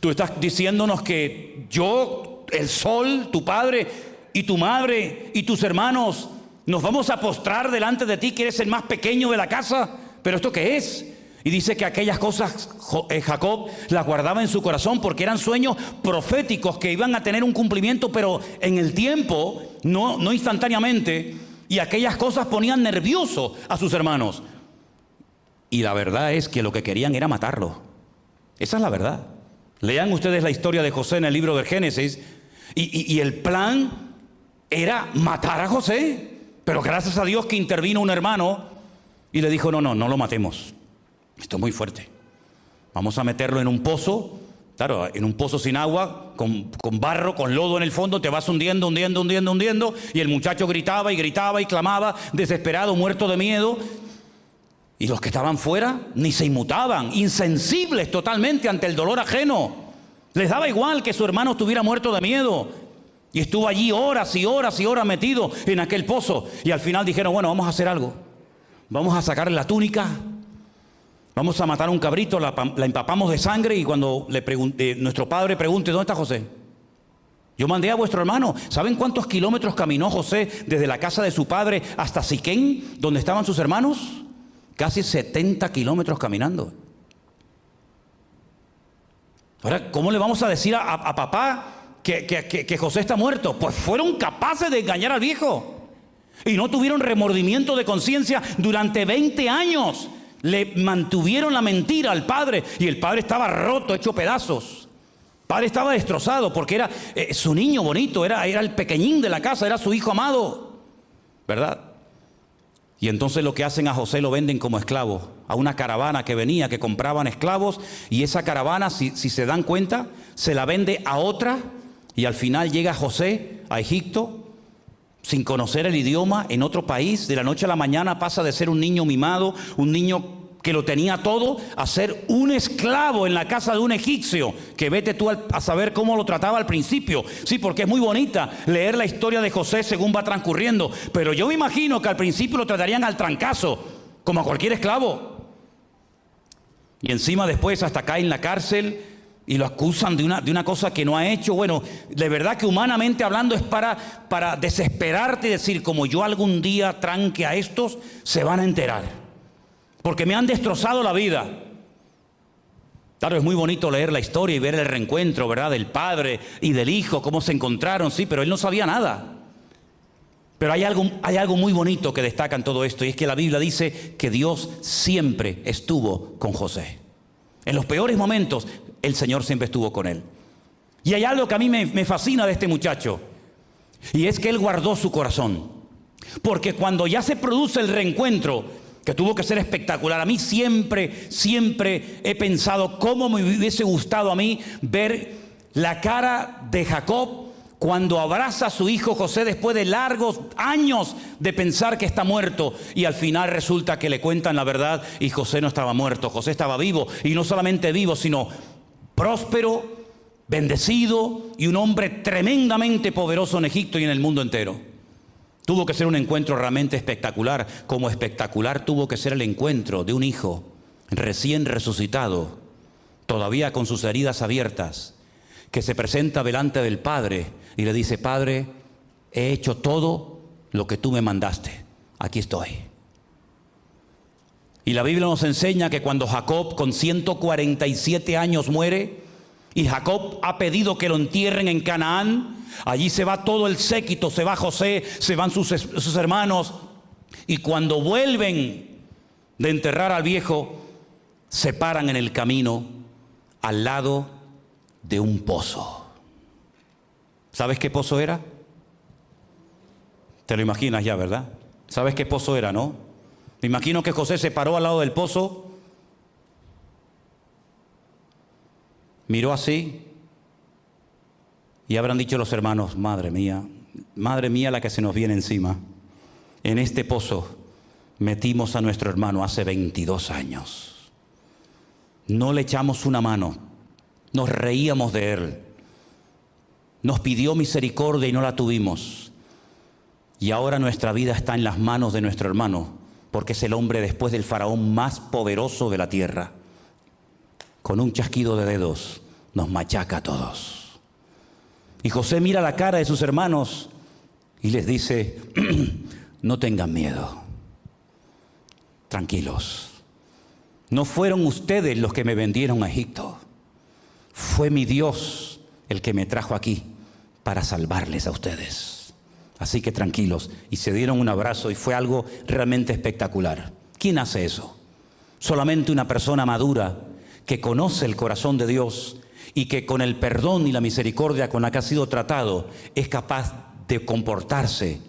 Tú estás diciéndonos que yo, el sol, tu padre y tu madre y tus hermanos, nos vamos a postrar delante de ti que eres el más pequeño de la casa. ¿Pero esto qué es? Y dice que aquellas cosas eh, Jacob las guardaba en su corazón porque eran sueños proféticos que iban a tener un cumplimiento, pero en el tiempo, no, no instantáneamente. Y aquellas cosas ponían nervioso a sus hermanos. Y la verdad es que lo que querían era matarlo. Esa es la verdad. Lean ustedes la historia de José en el libro del Génesis. Y, y el plan era matar a José. Pero gracias a Dios que intervino un hermano y le dijo, no, no, no lo matemos. Esto es muy fuerte. Vamos a meterlo en un pozo, claro, en un pozo sin agua, con, barro, con lodo en el fondo, te vas hundiendo, hundiendo, hundiendo, hundiendo. Y el muchacho gritaba y gritaba y clamaba, desesperado, muerto de miedo. Y los que estaban fuera ni se inmutaban, insensibles totalmente ante el dolor ajeno. Les daba igual que su hermano estuviera muerto de miedo. Y estuvo allí horas y horas y horas metido en aquel pozo. Y al final dijeron, bueno, vamos a hacer algo. Vamos a sacarle la túnica, Vamos a matar a un cabrito, la, empapamos de sangre y cuando le pregunte, nuestro padre pregunte, ¿dónde está José? Yo mandé a vuestro hermano. ¿Saben cuántos kilómetros caminó José desde la casa de su padre hasta Siquén, donde estaban sus hermanos? Casi 70 kilómetros caminando. Ahora, ¿cómo le vamos a decir a, papá que, que José está muerto? Pues fueron capaces de engañar al viejo. Y no tuvieron remordimiento de conciencia durante 20 años. Le mantuvieron la mentira al padre y el padre estaba roto, hecho pedazos. El padre estaba destrozado porque era eh, su niño bonito, era, el pequeñín de la casa, era su hijo amado. ¿Verdad? Y entonces lo que hacen a José lo venden como esclavo, a una caravana que venía, que compraban esclavos, y esa caravana, si se dan cuenta, se la vende a otra, y al final llega José a Egipto, sin conocer el idioma en otro país, de la noche a la mañana pasa de ser un niño mimado, un niño que lo tenía todo, a ser un esclavo en la casa de un egipcio, que vete tú a saber cómo lo trataba al principio. Sí, porque es muy bonita leer la historia de José según va transcurriendo, pero yo me imagino que al principio lo tratarían al trancazo, como a cualquier esclavo. Y encima después hasta cae en la cárcel y lo acusan de una, de una cosa que no ha hecho. Bueno, de verdad que humanamente hablando es para, para desesperarte y decir, como yo algún día tranque a estos, se van a enterar. Porque me han destrozado la vida. Claro, es muy bonito leer la historia y ver el reencuentro, ¿verdad? Del padre y del hijo, cómo se encontraron, sí, pero él no sabía nada. Pero hay algo, hay algo muy bonito que destaca en todo esto, y es que la Biblia dice que Dios siempre estuvo con José. En los peores momentos, el Señor siempre estuvo con él. Y hay algo que a mí me, fascina de este muchacho, y es que él guardó su corazón. Porque cuando ya se produce el reencuentro, que tuvo que ser espectacular, a mí siempre, siempre he pensado cómo me hubiese gustado a mí ver la cara de Jacob cuando abraza a su hijo José después de largos años de pensar que está muerto y al final resulta que le cuentan la verdad y José no estaba muerto, José estaba vivo y no solamente vivo, sino próspero, bendecido y un hombre tremendamente poderoso en Egipto y en el mundo entero. Tuvo que ser un encuentro realmente espectacular, como espectacular tuvo que ser el encuentro de un hijo recién resucitado, todavía con sus heridas abiertas, que se presenta delante del Padre y le dice, Padre, he hecho todo lo que tú me mandaste, aquí estoy. Y la Biblia nos enseña que cuando Jacob con 147 años muere, y Jacob ha pedido que lo entierren en Canaán, allí se va todo el séquito, se va José, se van sus, hermanos, y cuando vuelven de enterrar al viejo, se paran en el camino al lado de un pozo. ¿Sabes qué pozo era? Te lo imaginas ya, ¿verdad? ¿Sabes qué pozo era, no? Me imagino que José se paró al lado del pozo, miró así y habrán dicho los hermanos, madre mía, madre mía la que se nos viene encima. En este pozo metimos a nuestro hermano hace 22 años. No le echamos una mano, nos reíamos de él nos pidió misericordia y no la tuvimos. Y ahora nuestra vida está en las manos de nuestro hermano, porque es el hombre después del faraón más poderoso de la tierra. Con un chasquido de dedos nos machaca a todos. Y José mira la cara de sus hermanos y les dice, no tengan miedo, tranquilos. No fueron ustedes los que me vendieron a Egipto, fue mi Dios el que me trajo aquí para salvarles a ustedes. Así que tranquilos. Y se dieron un abrazo y fue algo realmente espectacular. ¿Quién hace eso? Solamente una persona madura que conoce el corazón de Dios y que con el perdón y la misericordia con la que ha sido tratado es capaz de comportarse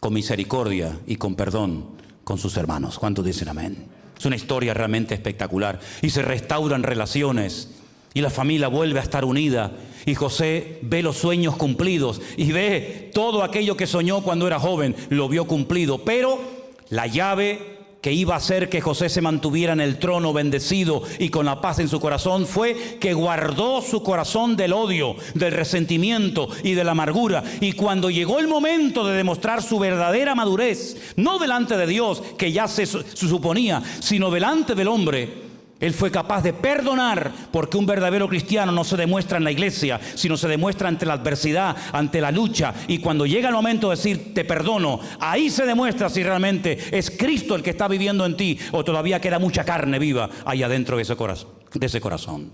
con misericordia y con perdón con sus hermanos. ¿Cuántos dicen amén? Es una historia realmente espectacular y se restauran relaciones y la familia vuelve a estar unida y José ve los sueños cumplidos y ve todo aquello que soñó cuando era joven, lo vio cumplido. Pero la llave que iba a hacer que José se mantuviera en el trono bendecido y con la paz en su corazón fue que guardó su corazón del odio, del resentimiento y de la amargura. Y cuando llegó el momento de demostrar su verdadera madurez, no delante de Dios, que ya se, se suponía, sino delante del hombre, Él fue capaz de perdonar porque un verdadero cristiano no se demuestra en la iglesia, sino se demuestra ante la adversidad, ante la lucha. Y cuando llega el momento de decir te perdono, ahí se demuestra si realmente es Cristo el que está viviendo en ti o todavía queda mucha carne viva ahí adentro de ese corazón. De ese corazón.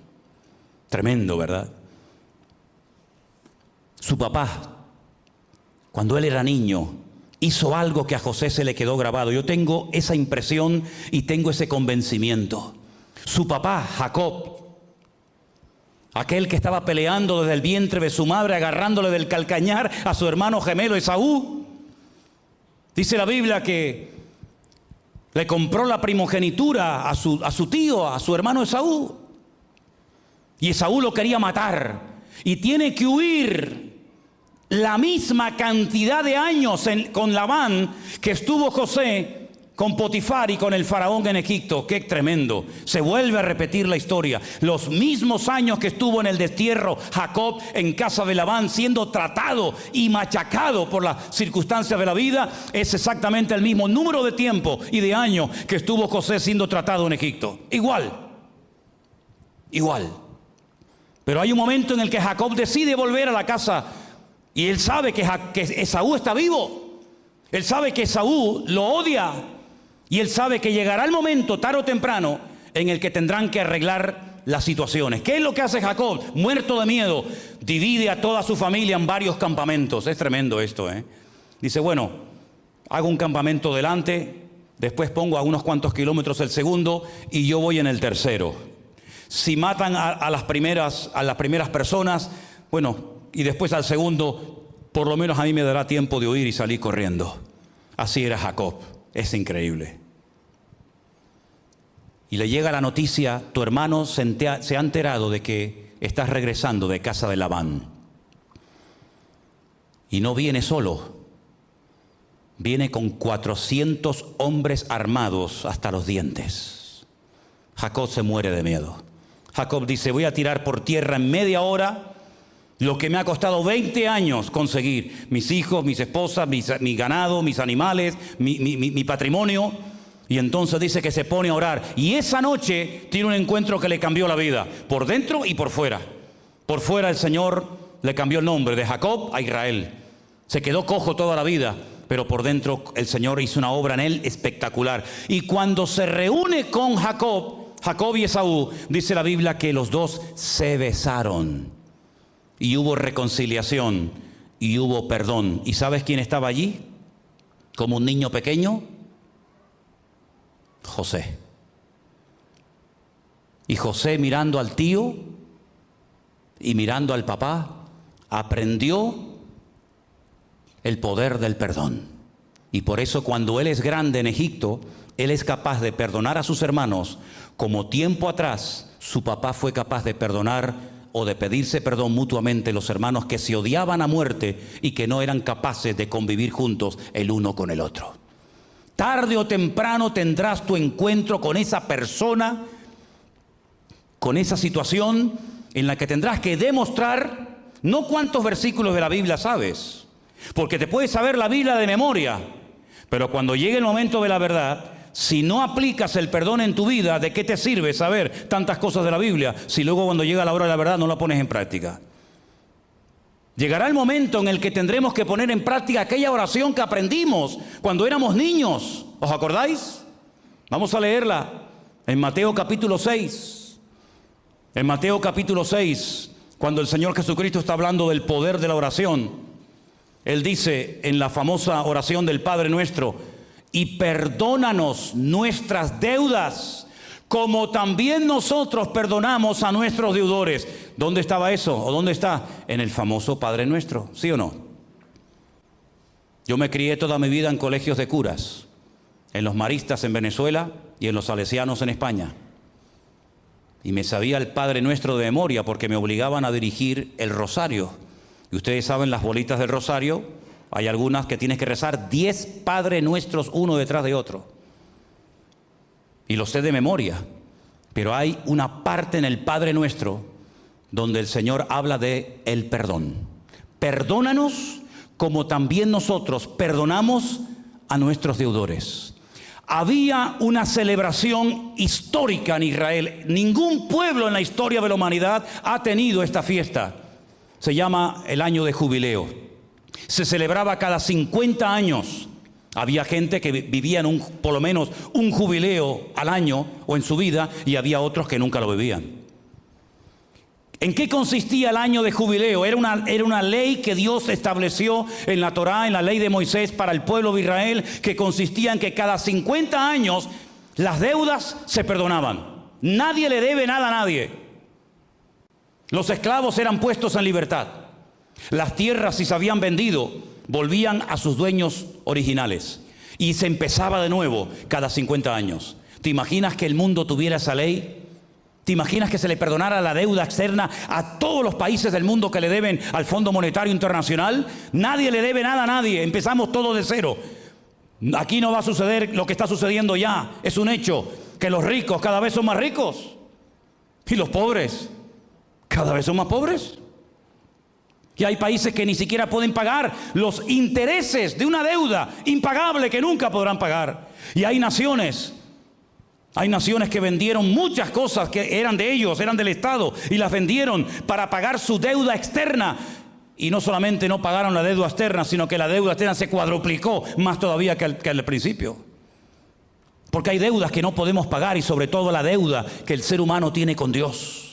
Tremendo, ¿verdad? Su papá, cuando él era niño, hizo algo que a José se le quedó grabado. Yo tengo esa impresión y tengo ese convencimiento. Su papá, Jacob, aquel que estaba peleando desde el vientre de su madre, agarrándole del calcañar a su hermano gemelo Esaú. Dice la Biblia que le compró la primogenitura a su, a su tío, a su hermano Esaú. Y Esaú lo quería matar. Y tiene que huir la misma cantidad de años con Labán que estuvo José con Potifar y con el faraón en Egipto. Qué tremendo. Se vuelve a repetir la historia. Los mismos años que estuvo en el destierro Jacob en casa de Labán siendo tratado y machacado por las circunstancias de la vida, es exactamente el mismo número de tiempo y de años que estuvo José siendo tratado en Egipto. Igual. Igual. Pero hay un momento en el que Jacob decide volver a la casa y él sabe que, que Esaú está vivo. Él sabe que Esaú lo odia y él sabe que llegará el momento, tarde o temprano, en el que tendrán que arreglar las situaciones. ¿Qué es lo que hace Jacob? Muerto de miedo, divide a toda su familia en varios campamentos. Es tremendo esto, ¿eh? Dice, bueno, hago un campamento delante, después pongo a unos cuantos kilómetros el segundo y yo voy en el tercero. Si matan a, las, primeras, a las primeras personas, bueno, y después al segundo, por lo menos a mí me dará tiempo de huir y salir corriendo. Así era Jacob. Es increíble. Y le llega la noticia, tu hermano se, ha enterado de que estás regresando de casa de Labán. Y no viene solo, viene con 400 hombres armados hasta los dientes. Jacob se muere de miedo. Jacob dice, voy a tirar por tierra en media hora lo que me ha costado 20 años conseguir, mis hijos, mis esposas, mi ganado, mis animales, mi, patrimonio. Y entonces dice que se pone a orar. Y esa noche tiene un encuentro que le cambió la vida, por dentro y por fuera. Por fuera el Señor le cambió el nombre de Jacob a Israel. Se quedó cojo toda la vida, pero por dentro el Señor hizo una obra en él espectacular. Y cuando se reúne con Jacob, Jacob y Esaú, dice la Biblia que los dos se besaron y hubo reconciliación y hubo perdón. ¿Y sabes quién estaba allí? Como un niño pequeño. José. Y José mirando al tío y mirando al papá, aprendió el poder del perdón. Y por eso cuando él es grande en Egipto, él es capaz de perdonar a sus hermanos como tiempo atrás su papá fue capaz de perdonar o de pedirse perdón mutuamente los hermanos que se odiaban a muerte y que no eran capaces de convivir juntos el uno con el otro. Tarde o temprano tendrás tu encuentro con esa persona, con esa situación en la que tendrás que demostrar no cuántos versículos de la Biblia sabes, porque te puedes saber la Biblia de memoria, pero cuando llegue el momento de la verdad, si no aplicas el perdón en tu vida, ¿de qué te sirve saber tantas cosas de la Biblia si luego cuando llega la hora de la verdad no la pones en práctica? Llegará el momento en el que tendremos que poner en práctica aquella oración que aprendimos cuando éramos niños. ¿Os acordáis? Vamos a leerla en Mateo capítulo 6. En Mateo capítulo 6, cuando el Señor Jesucristo está hablando del poder de la oración, Él dice en la famosa oración del Padre nuestro, y perdónanos nuestras deudas, como también nosotros perdonamos a nuestros deudores. ¿Dónde estaba eso? ¿O dónde está? En el famoso Padre Nuestro, ¿sí o no? Yo me crié toda mi vida en colegios de curas, en los maristas en Venezuela y en los salesianos en España. Y me sabía el Padre Nuestro de memoria porque me obligaban a dirigir el rosario. Y ustedes saben las bolitas del rosario, hay algunas que tienes que rezar 10 Padre Nuestros uno detrás de otro. Y lo sé de memoria. Pero hay una parte en el Padre Nuestro donde el Señor habla de el perdón. Perdónanos como también nosotros perdonamos a nuestros deudores. había una celebración histórica en Israel. Ningún pueblo en la historia de la humanidad ha tenido esta fiesta. Se llama el año de jubileo. Se celebraba cada 50 años. Había gente que vivía un, por lo menos un jubileo al año o en su vida y había otros que nunca lo vivían. ¿En qué consistía el año de jubileo? Era una, era una, ley que Dios estableció en la Torá, en la ley de Moisés para el pueblo de Israel, que consistía en que cada 50 años las deudas se perdonaban. Nadie le debe nada a nadie. Los esclavos eran puestos en libertad. Las tierras, si se habían vendido, volvían a sus dueños originales. Y se empezaba de nuevo cada 50 años. ¿Te imaginas que el mundo tuviera esa ley? ¿Te imaginas que se le perdonara la deuda externa a todos los países del mundo que le deben al Fondo Monetario Internacional? Nadie le debe nada a nadie, empezamos todo de cero. Aquí no va a suceder lo que está sucediendo ya, es un hecho, que los ricos cada vez son más ricos y los pobres cada vez son más pobres. Y hay países que ni siquiera pueden pagar los intereses de una deuda impagable que nunca podrán pagar. Y hay naciones hay naciones que vendieron muchas cosas que eran de ellos, eran del Estado, y las vendieron para pagar su deuda externa. Y no solamente no pagaron la deuda externa, sino que la deuda externa se cuadruplicó más todavía que al, que al principio. Porque hay deudas que no podemos pagar y sobre todo la deuda que el ser humano tiene con Dios.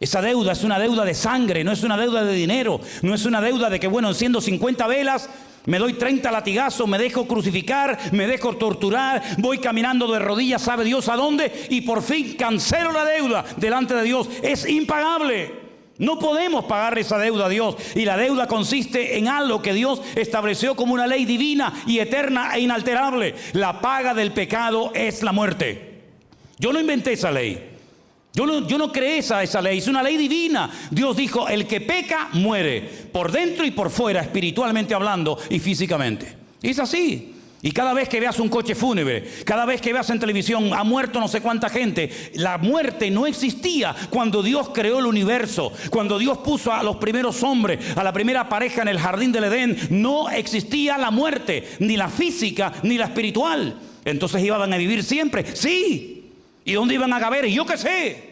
Esa deuda es una deuda de sangre, no es una deuda de dinero, no es una deuda de que, bueno, enciendo 50 velas me doy 30 latigazos, me dejo crucificar, me dejo torturar, voy caminando de rodillas, sabe Dios a dónde, y por fin cancelo la deuda delante de Dios. Es impagable. No podemos pagar esa deuda a Dios. Y la deuda consiste en algo que Dios estableció como una ley divina y eterna e inalterable. La paga del pecado es la muerte. Yo no inventé esa ley. Yo no, creé esa, esa ley, es una ley divina. Dios dijo, el que peca muere, por dentro y por fuera, espiritualmente hablando y físicamente. es así. Y cada vez que veas un coche fúnebre, cada vez que veas en televisión, ha muerto no sé cuánta gente, la muerte no existía cuando Dios creó el universo, cuando Dios puso a los primeros hombres, a la primera pareja en el jardín del Edén, no existía la muerte, ni la física, ni la espiritual. Entonces iban a vivir siempre, sí. ¿Y dónde iban a caber? Yo qué sé.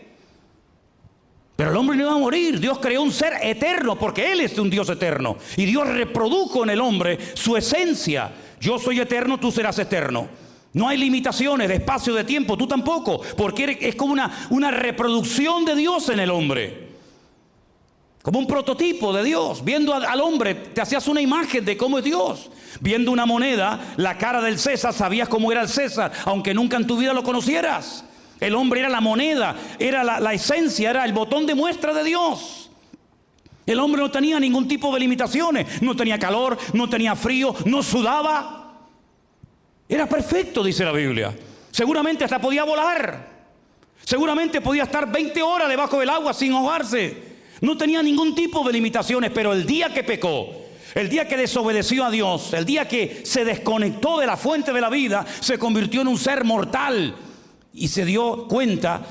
Pero el hombre no iba a morir. Dios creó un ser eterno porque Él es un Dios eterno. Y Dios reprodujo en el hombre su esencia. Yo soy eterno, tú serás eterno. No hay limitaciones de espacio, de tiempo, tú tampoco. Porque es como una, una reproducción de Dios en el hombre. Como un prototipo de Dios. Viendo al hombre, te hacías una imagen de cómo es Dios. Viendo una moneda, la cara del César, sabías cómo era el César, aunque nunca en tu vida lo conocieras. El hombre era la moneda, era la, esencia, era el botón de muestra de Dios. El hombre no tenía ningún tipo de limitaciones, no tenía calor, no tenía frío, no sudaba. Era perfecto, dice la Biblia. Seguramente hasta podía volar. Seguramente podía estar 20 horas debajo del agua sin ahogarse. No tenía ningún tipo de limitaciones, pero el día que pecó, el día que desobedeció a Dios, el día que se desconectó de la fuente de la vida, se convirtió en un ser mortal y se dio cuenta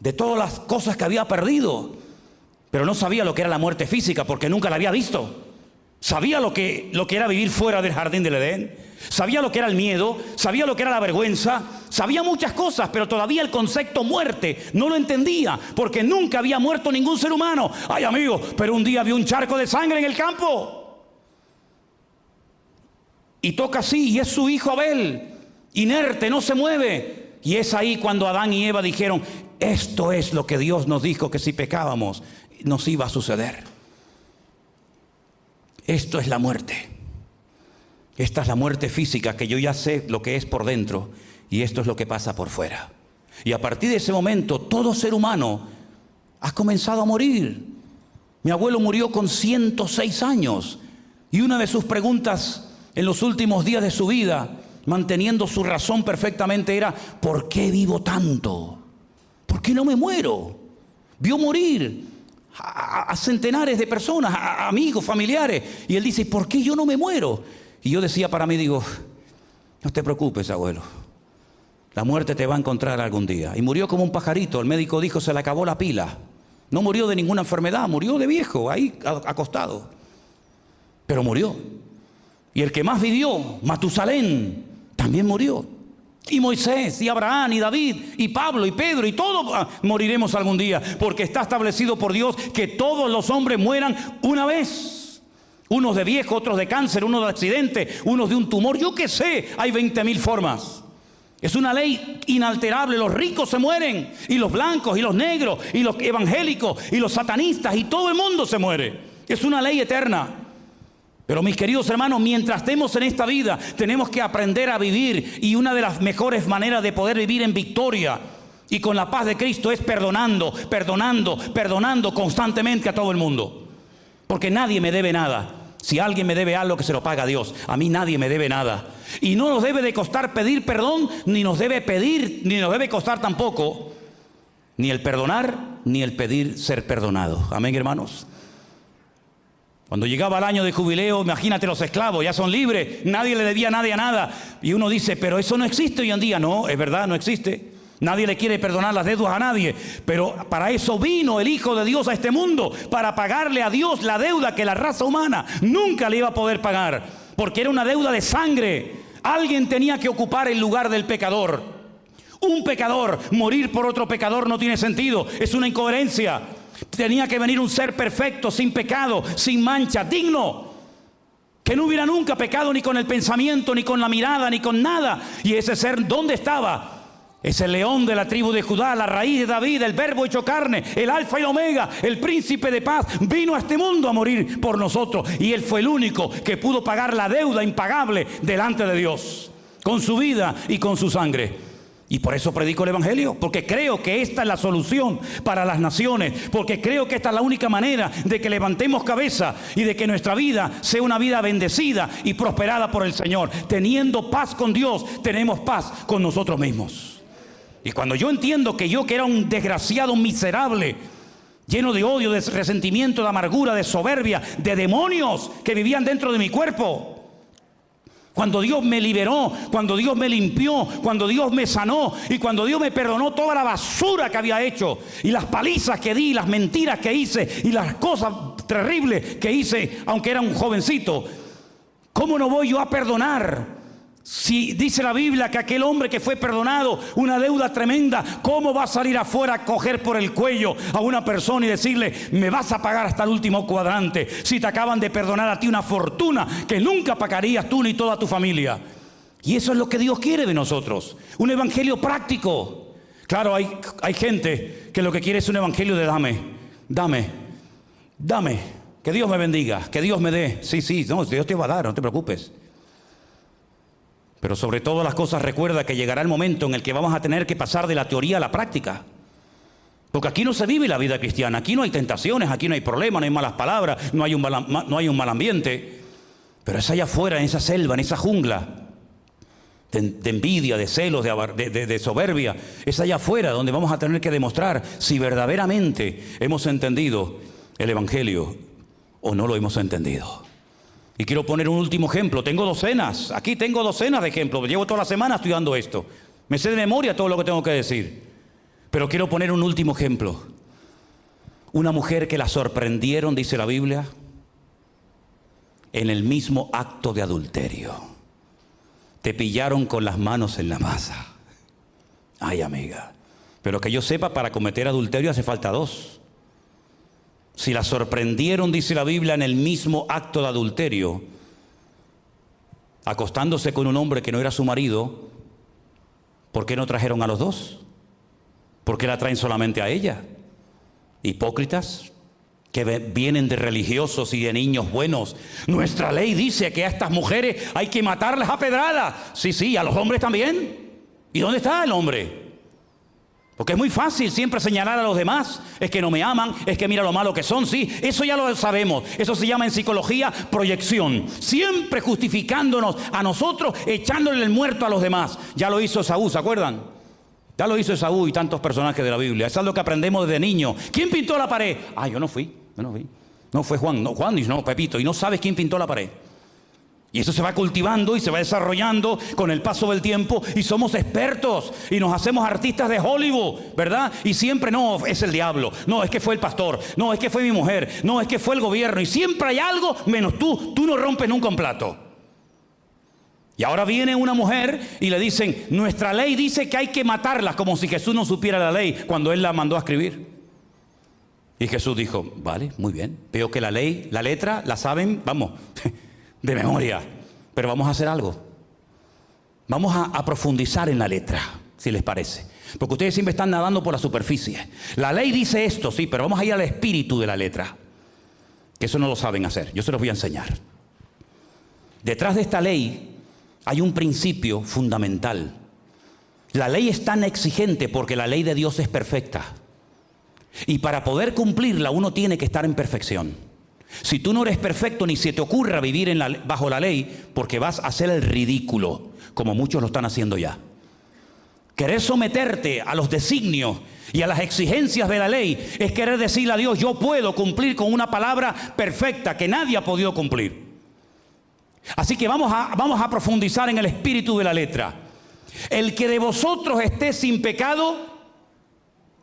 de todas las cosas que había perdido, pero no sabía lo que era la muerte física porque nunca la había visto. Sabía lo que, lo que era vivir fuera del jardín del Edén, sabía lo que era el miedo, sabía lo que era la vergüenza, sabía muchas cosas, pero todavía el concepto muerte no lo entendía porque nunca había muerto ningún ser humano. Ay amigo, pero un día vio un charco de sangre en el campo. Y toca así, y es su hijo Abel, inerte, no se mueve. Y es ahí cuando Adán y Eva dijeron, esto es lo que Dios nos dijo que si pecábamos nos iba a suceder. Esto es la muerte. Esta es la muerte física que yo ya sé lo que es por dentro y esto es lo que pasa por fuera. Y a partir de ese momento todo ser humano ha comenzado a morir. Mi abuelo murió con 106 años y una de sus preguntas en los últimos días de su vida manteniendo su razón perfectamente, era, ¿por qué vivo tanto? ¿Por qué no me muero? Vio morir a, centenares de personas, a, amigos, familiares. Y él dice, ¿por qué yo no me muero? Y yo decía para mí, digo, no te preocupes, abuelo. La muerte te va a encontrar algún día. Y murió como un pajarito. El médico dijo, se le acabó la pila. No murió de ninguna enfermedad, murió de viejo, ahí acostado. Pero murió. Y el que más vivió, Matusalén, también murió. Y Moisés, y Abraham, y David, y Pablo, y Pedro, y todos ah, moriremos algún día, porque está establecido por Dios que todos los hombres mueran una vez. Unos de viejo, otros de cáncer, unos de accidente, unos de un tumor, yo qué sé, hay 20 mil formas. Es una ley inalterable, los ricos se mueren, y los blancos, y los negros, y los evangélicos, y los satanistas, y todo el mundo se muere. Es una ley eterna. Pero mis queridos hermanos, mientras estemos en esta vida, tenemos que aprender a vivir y una de las mejores maneras de poder vivir en victoria y con la paz de Cristo es perdonando, perdonando, perdonando constantemente a todo el mundo. Porque nadie me debe nada. Si alguien me debe algo, que se lo paga Dios. A mí nadie me debe nada. Y no nos debe de costar pedir perdón, ni nos debe pedir, ni nos debe costar tampoco, ni el perdonar, ni el pedir ser perdonado. Amén, hermanos. Cuando llegaba el año de jubileo, imagínate los esclavos, ya son libres, nadie le debía a nadie a nada. Y uno dice, pero eso no existe hoy en día. No, es verdad, no existe. Nadie le quiere perdonar las deudas a nadie. Pero para eso vino el Hijo de Dios a este mundo, para pagarle a Dios la deuda que la raza humana nunca le iba a poder pagar. Porque era una deuda de sangre. Alguien tenía que ocupar el lugar del pecador. Un pecador, morir por otro pecador no tiene sentido, es una incoherencia. Tenía que venir un ser perfecto, sin pecado, sin mancha, digno. Que no hubiera nunca pecado ni con el pensamiento, ni con la mirada, ni con nada. Y ese ser, ¿dónde estaba? Ese león de la tribu de Judá, la raíz de David, el verbo hecho carne, el alfa y el omega, el príncipe de paz, vino a este mundo a morir por nosotros. Y él fue el único que pudo pagar la deuda impagable delante de Dios, con su vida y con su sangre. Y por eso predico el Evangelio, porque creo que esta es la solución para las naciones, porque creo que esta es la única manera de que levantemos cabeza y de que nuestra vida sea una vida bendecida y prosperada por el Señor. Teniendo paz con Dios, tenemos paz con nosotros mismos. Y cuando yo entiendo que yo que era un desgraciado, miserable, lleno de odio, de resentimiento, de amargura, de soberbia, de demonios que vivían dentro de mi cuerpo, cuando Dios me liberó, cuando Dios me limpió, cuando Dios me sanó y cuando Dios me perdonó toda la basura que había hecho y las palizas que di, las mentiras que hice y las cosas terribles que hice, aunque era un jovencito. ¿Cómo no voy yo a perdonar si dice la Biblia que aquel hombre que fue perdonado una deuda tremenda, ¿cómo va a salir afuera a coger por el cuello a una persona y decirle, me vas a pagar hasta el último cuadrante si te acaban de perdonar a ti una fortuna que nunca pagarías tú ni toda tu familia? Y eso es lo que Dios quiere de nosotros, un evangelio práctico. Claro, hay, hay gente que lo que quiere es un evangelio de dame, dame, dame, que Dios me bendiga, que Dios me dé. Sí, sí, no, Dios te va a dar, no te preocupes. Pero sobre todas las cosas recuerda que llegará el momento en el que vamos a tener que pasar de la teoría a la práctica. Porque aquí no se vive la vida cristiana, aquí no hay tentaciones, aquí no hay problemas, no hay malas palabras, no hay un mal, no hay un mal ambiente. Pero es allá afuera, en esa selva, en esa jungla de, envidia, de celos, de, de soberbia, es allá afuera donde vamos a tener que demostrar si verdaderamente hemos entendido el Evangelio o no lo hemos entendido. Y quiero poner un último ejemplo. Tengo docenas. Aquí tengo docenas de ejemplos. Llevo toda la semana estudiando esto. Me sé de memoria todo lo que tengo que decir. Pero quiero poner un último ejemplo. Una mujer que la sorprendieron, dice la Biblia, en el mismo acto de adulterio. Te pillaron con las manos en la masa. Ay, amiga. Pero que yo sepa, para cometer adulterio hace falta dos. Si la sorprendieron, dice la Biblia, en el mismo acto de adulterio, acostándose con un hombre que no era su marido, ¿por qué no trajeron a los dos? ¿Por qué la traen solamente a ella? Hipócritas que vienen de religiosos y de niños buenos. Nuestra ley dice que a estas mujeres hay que matarlas a pedrada. Sí, sí, a los hombres también. ¿Y dónde está el hombre? Porque es muy fácil siempre señalar a los demás, es que no me aman, es que mira lo malo que son, sí, eso ya lo sabemos, eso se llama en psicología proyección, siempre justificándonos a nosotros, echándole el muerto a los demás. Ya lo hizo Saúl, ¿se acuerdan? Ya lo hizo Saúl y tantos personajes de la Biblia, eso es lo que aprendemos desde niño. ¿Quién pintó la pared? Ah, yo no fui, yo no fui. No fue Juan, no, Juan, no, Pepito, y no sabes quién pintó la pared. Y eso se va cultivando y se va desarrollando con el paso del tiempo y somos expertos y nos hacemos artistas de Hollywood, ¿verdad? Y siempre no, es el diablo, no, es que fue el pastor, no, es que fue mi mujer, no, es que fue el gobierno y siempre hay algo menos tú, tú no rompes nunca un plato. Y ahora viene una mujer y le dicen, nuestra ley dice que hay que matarlas, como si Jesús no supiera la ley cuando él la mandó a escribir. Y Jesús dijo, vale, muy bien, veo que la ley, la letra, la saben, vamos, de memoria, pero vamos a hacer algo. Vamos a, profundizar en la letra, si les parece. Porque ustedes siempre están nadando por la superficie. La ley dice esto, sí, pero vamos a ir al espíritu de la letra. Que eso no lo saben hacer. Yo se los voy a enseñar. Detrás de esta ley hay un principio fundamental. La ley es tan exigente porque la ley de Dios es perfecta. Y para poder cumplirla uno tiene que estar en perfección. Si tú no eres perfecto ni se te ocurra vivir bajo la ley porque vas a hacer el ridículo, como muchos lo están haciendo ya. Querer someterte a los designios y a las exigencias de la ley es querer decirle a Dios, yo puedo cumplir con una palabra perfecta que nadie ha podido cumplir. Así que vamos a, vamos a profundizar en el espíritu de la letra. El que de vosotros esté sin pecado,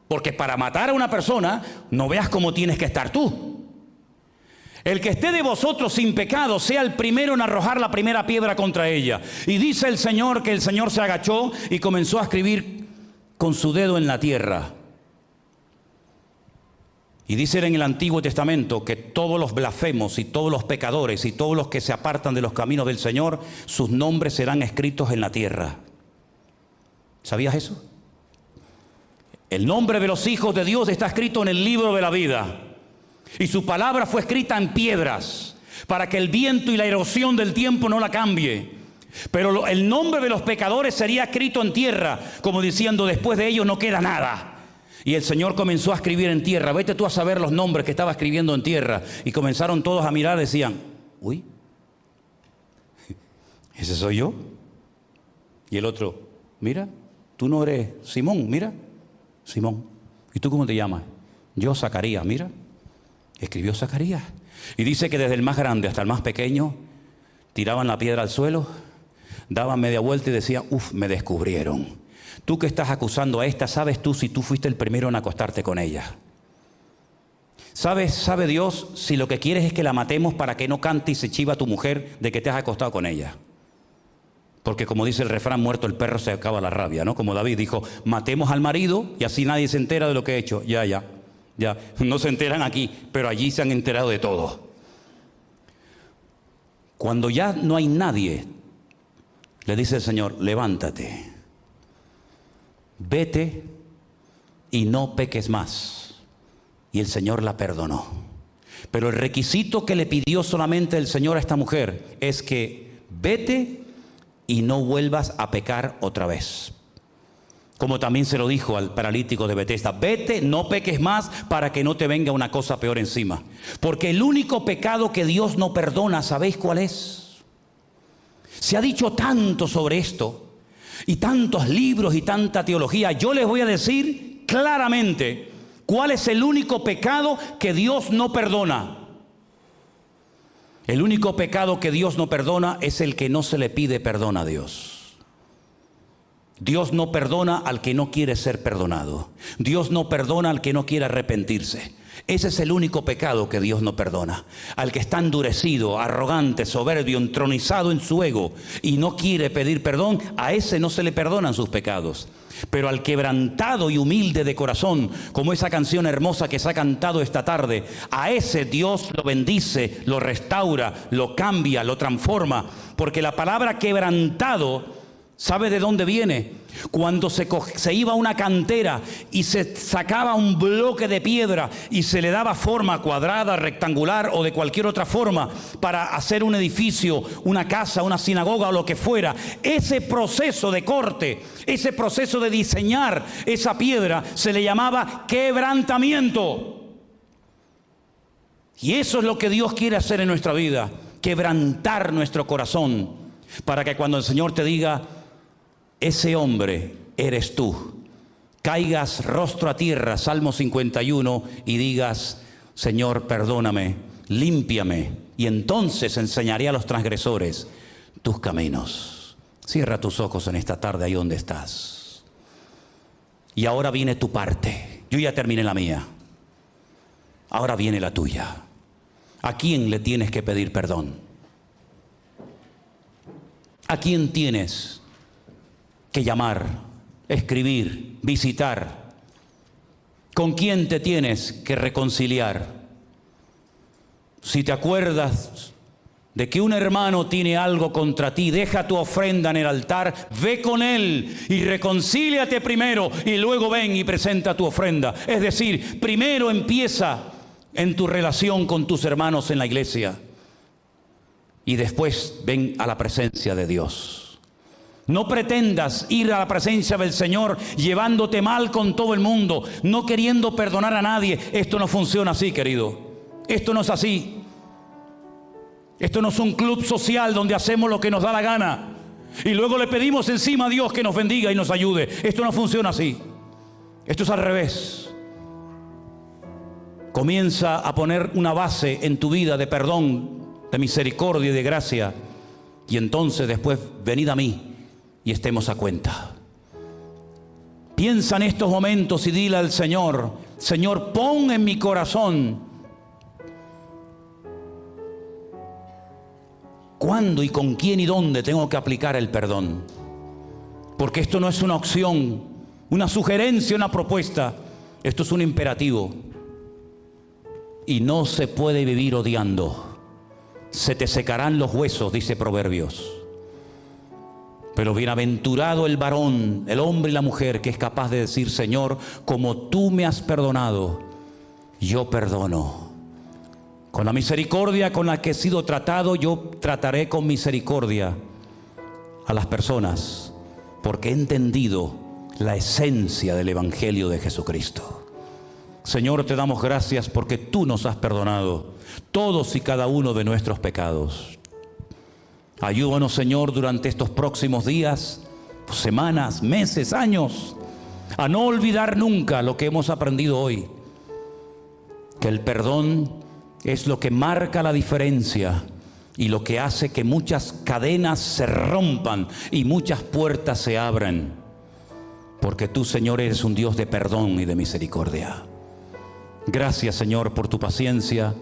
porque para matar a una persona no veas cómo tienes que estar tú. El que esté de vosotros sin pecado sea el primero en arrojar la primera piedra contra ella. Y dice el Señor que el Señor se agachó y comenzó a escribir con su dedo en la tierra. Y dice en el Antiguo Testamento que todos los blasfemos y todos los pecadores y todos los que se apartan de los caminos del Señor, sus nombres serán escritos en la tierra. ¿Sabías eso? El nombre de los hijos de Dios está escrito en el libro de la vida. Y su palabra fue escrita en piedras para que el viento y la erosión del tiempo no la cambie. Pero el nombre de los pecadores sería escrito en tierra, como diciendo, después de ellos no queda nada. Y el Señor comenzó a escribir en tierra. Vete tú a saber los nombres que estaba escribiendo en tierra. Y comenzaron todos a mirar, decían, uy, ese soy yo. Y el otro, mira, tú no eres Simón, mira, Simón. ¿Y tú cómo te llamas? Yo, Zacarías, mira. Escribió Zacarías. Y dice que desde el más grande hasta el más pequeño tiraban la piedra al suelo, daban media vuelta y decían, uff, me descubrieron. Tú que estás acusando a esta, ¿sabes tú si tú fuiste el primero en acostarte con ella? ¿Sabes, sabe Dios si lo que quieres es que la matemos para que no cante y se chiva tu mujer de que te has acostado con ella? Porque como dice el refrán, muerto el perro se acaba la rabia, ¿no? Como David dijo, matemos al marido y así nadie se entera de lo que he hecho. Ya, ya. Ya, no se enteran aquí, pero allí se han enterado de todo. Cuando ya no hay nadie, le dice el Señor, levántate, vete y no peques más. Y el Señor la perdonó. Pero el requisito que le pidió solamente el Señor a esta mujer es que vete y no vuelvas a pecar otra vez. Como también se lo dijo al paralítico de Bethesda, vete, no peques más para que no te venga una cosa peor encima. Porque el único pecado que Dios no perdona, ¿sabéis cuál es? Se ha dicho tanto sobre esto y tantos libros y tanta teología. Yo les voy a decir claramente cuál es el único pecado que Dios no perdona. El único pecado que Dios no perdona es el que no se le pide perdón a Dios. Dios no perdona al que no quiere ser perdonado. Dios no perdona al que no quiere arrepentirse. Ese es el único pecado que Dios no perdona. Al que está endurecido, arrogante, soberbio, entronizado en su ego y no quiere pedir perdón, a ese no se le perdonan sus pecados. Pero al quebrantado y humilde de corazón, como esa canción hermosa que se ha cantado esta tarde, a ese Dios lo bendice, lo restaura, lo cambia, lo transforma. Porque la palabra quebrantado ¿Sabe de dónde viene? Cuando se, se, iba a una cantera y se sacaba un bloque de piedra y se le daba forma cuadrada, rectangular o de cualquier otra forma para hacer un edificio, una casa, una sinagoga o lo que fuera, ese proceso de corte, ese proceso de diseñar esa piedra se le llamaba quebrantamiento. Y eso es lo que Dios quiere hacer en nuestra vida, quebrantar nuestro corazón, para que cuando el Señor te diga, ese hombre eres tú. Caigas rostro a tierra, Salmo 51, y digas, Señor, perdóname, límpiame, y entonces enseñaré a los transgresores tus caminos. Cierra tus ojos en esta tarde ahí donde estás. Y ahora viene tu parte. Yo ya terminé la mía. Ahora viene la tuya. ¿A quién le tienes que pedir perdón? ¿A quién tienes que llamar, escribir, visitar? ¿Con quién te tienes que reconciliar? Si te acuerdas de que un hermano tiene algo contra ti, deja tu ofrenda en el altar, ve con él y reconcíliate primero y luego ven y presenta tu ofrenda. Es decir, primero empieza en tu relación con tus hermanos en la iglesia y después ven a la presencia de Dios. No pretendas ir a la presencia del Señor llevándote mal con todo el mundo, no queriendo perdonar a nadie. Esto no funciona así, querido. Esto no es así. Esto no es un club social donde hacemos lo que nos da la gana y luego le pedimos encima a Dios que nos bendiga y nos ayude. Esto no funciona así. Esto es al revés. Comienza a poner una base en tu vida de perdón, de misericordia y de gracia. Y entonces después venid a mí y estemos a cuenta. Piensa en estos momentos y dile al Señor, Señor, pon en mi corazón cuándo y con quién y dónde tengo que aplicar el perdón. Porque esto no es una opción, una sugerencia, una propuesta. Esto es un imperativo. Y no se puede vivir odiando se te secarán los huesos, dice Proverbios. Pero bienaventurado el varón, el hombre y la mujer que es capaz de decir, Señor, como tú me has perdonado, yo perdono. Con la misericordia con la que he sido tratado, yo trataré con misericordia a las personas, porque he entendido la esencia del Evangelio de Jesucristo. Señor, te damos gracias porque tú nos has perdonado todos y cada uno de nuestros pecados. Ayúdanos, Señor, durante estos próximos días, semanas, meses, años, a no olvidar nunca lo que hemos aprendido hoy, que el perdón es lo que marca la diferencia y lo que hace que muchas cadenas se rompan y muchas puertas se abran, porque tú, Señor, eres un Dios de perdón y de misericordia. Gracias, Señor, por tu paciencia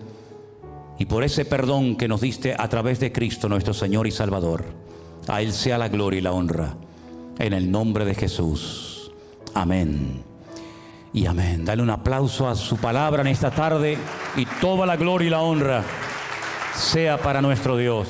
y por ese perdón que nos diste a través de Cristo nuestro Señor y Salvador. A Él sea la gloria y la honra. En el nombre de Jesús. Amén. Y amén. Dale un aplauso a su palabra en esta tarde y toda la gloria y la honra sea para nuestro Dios.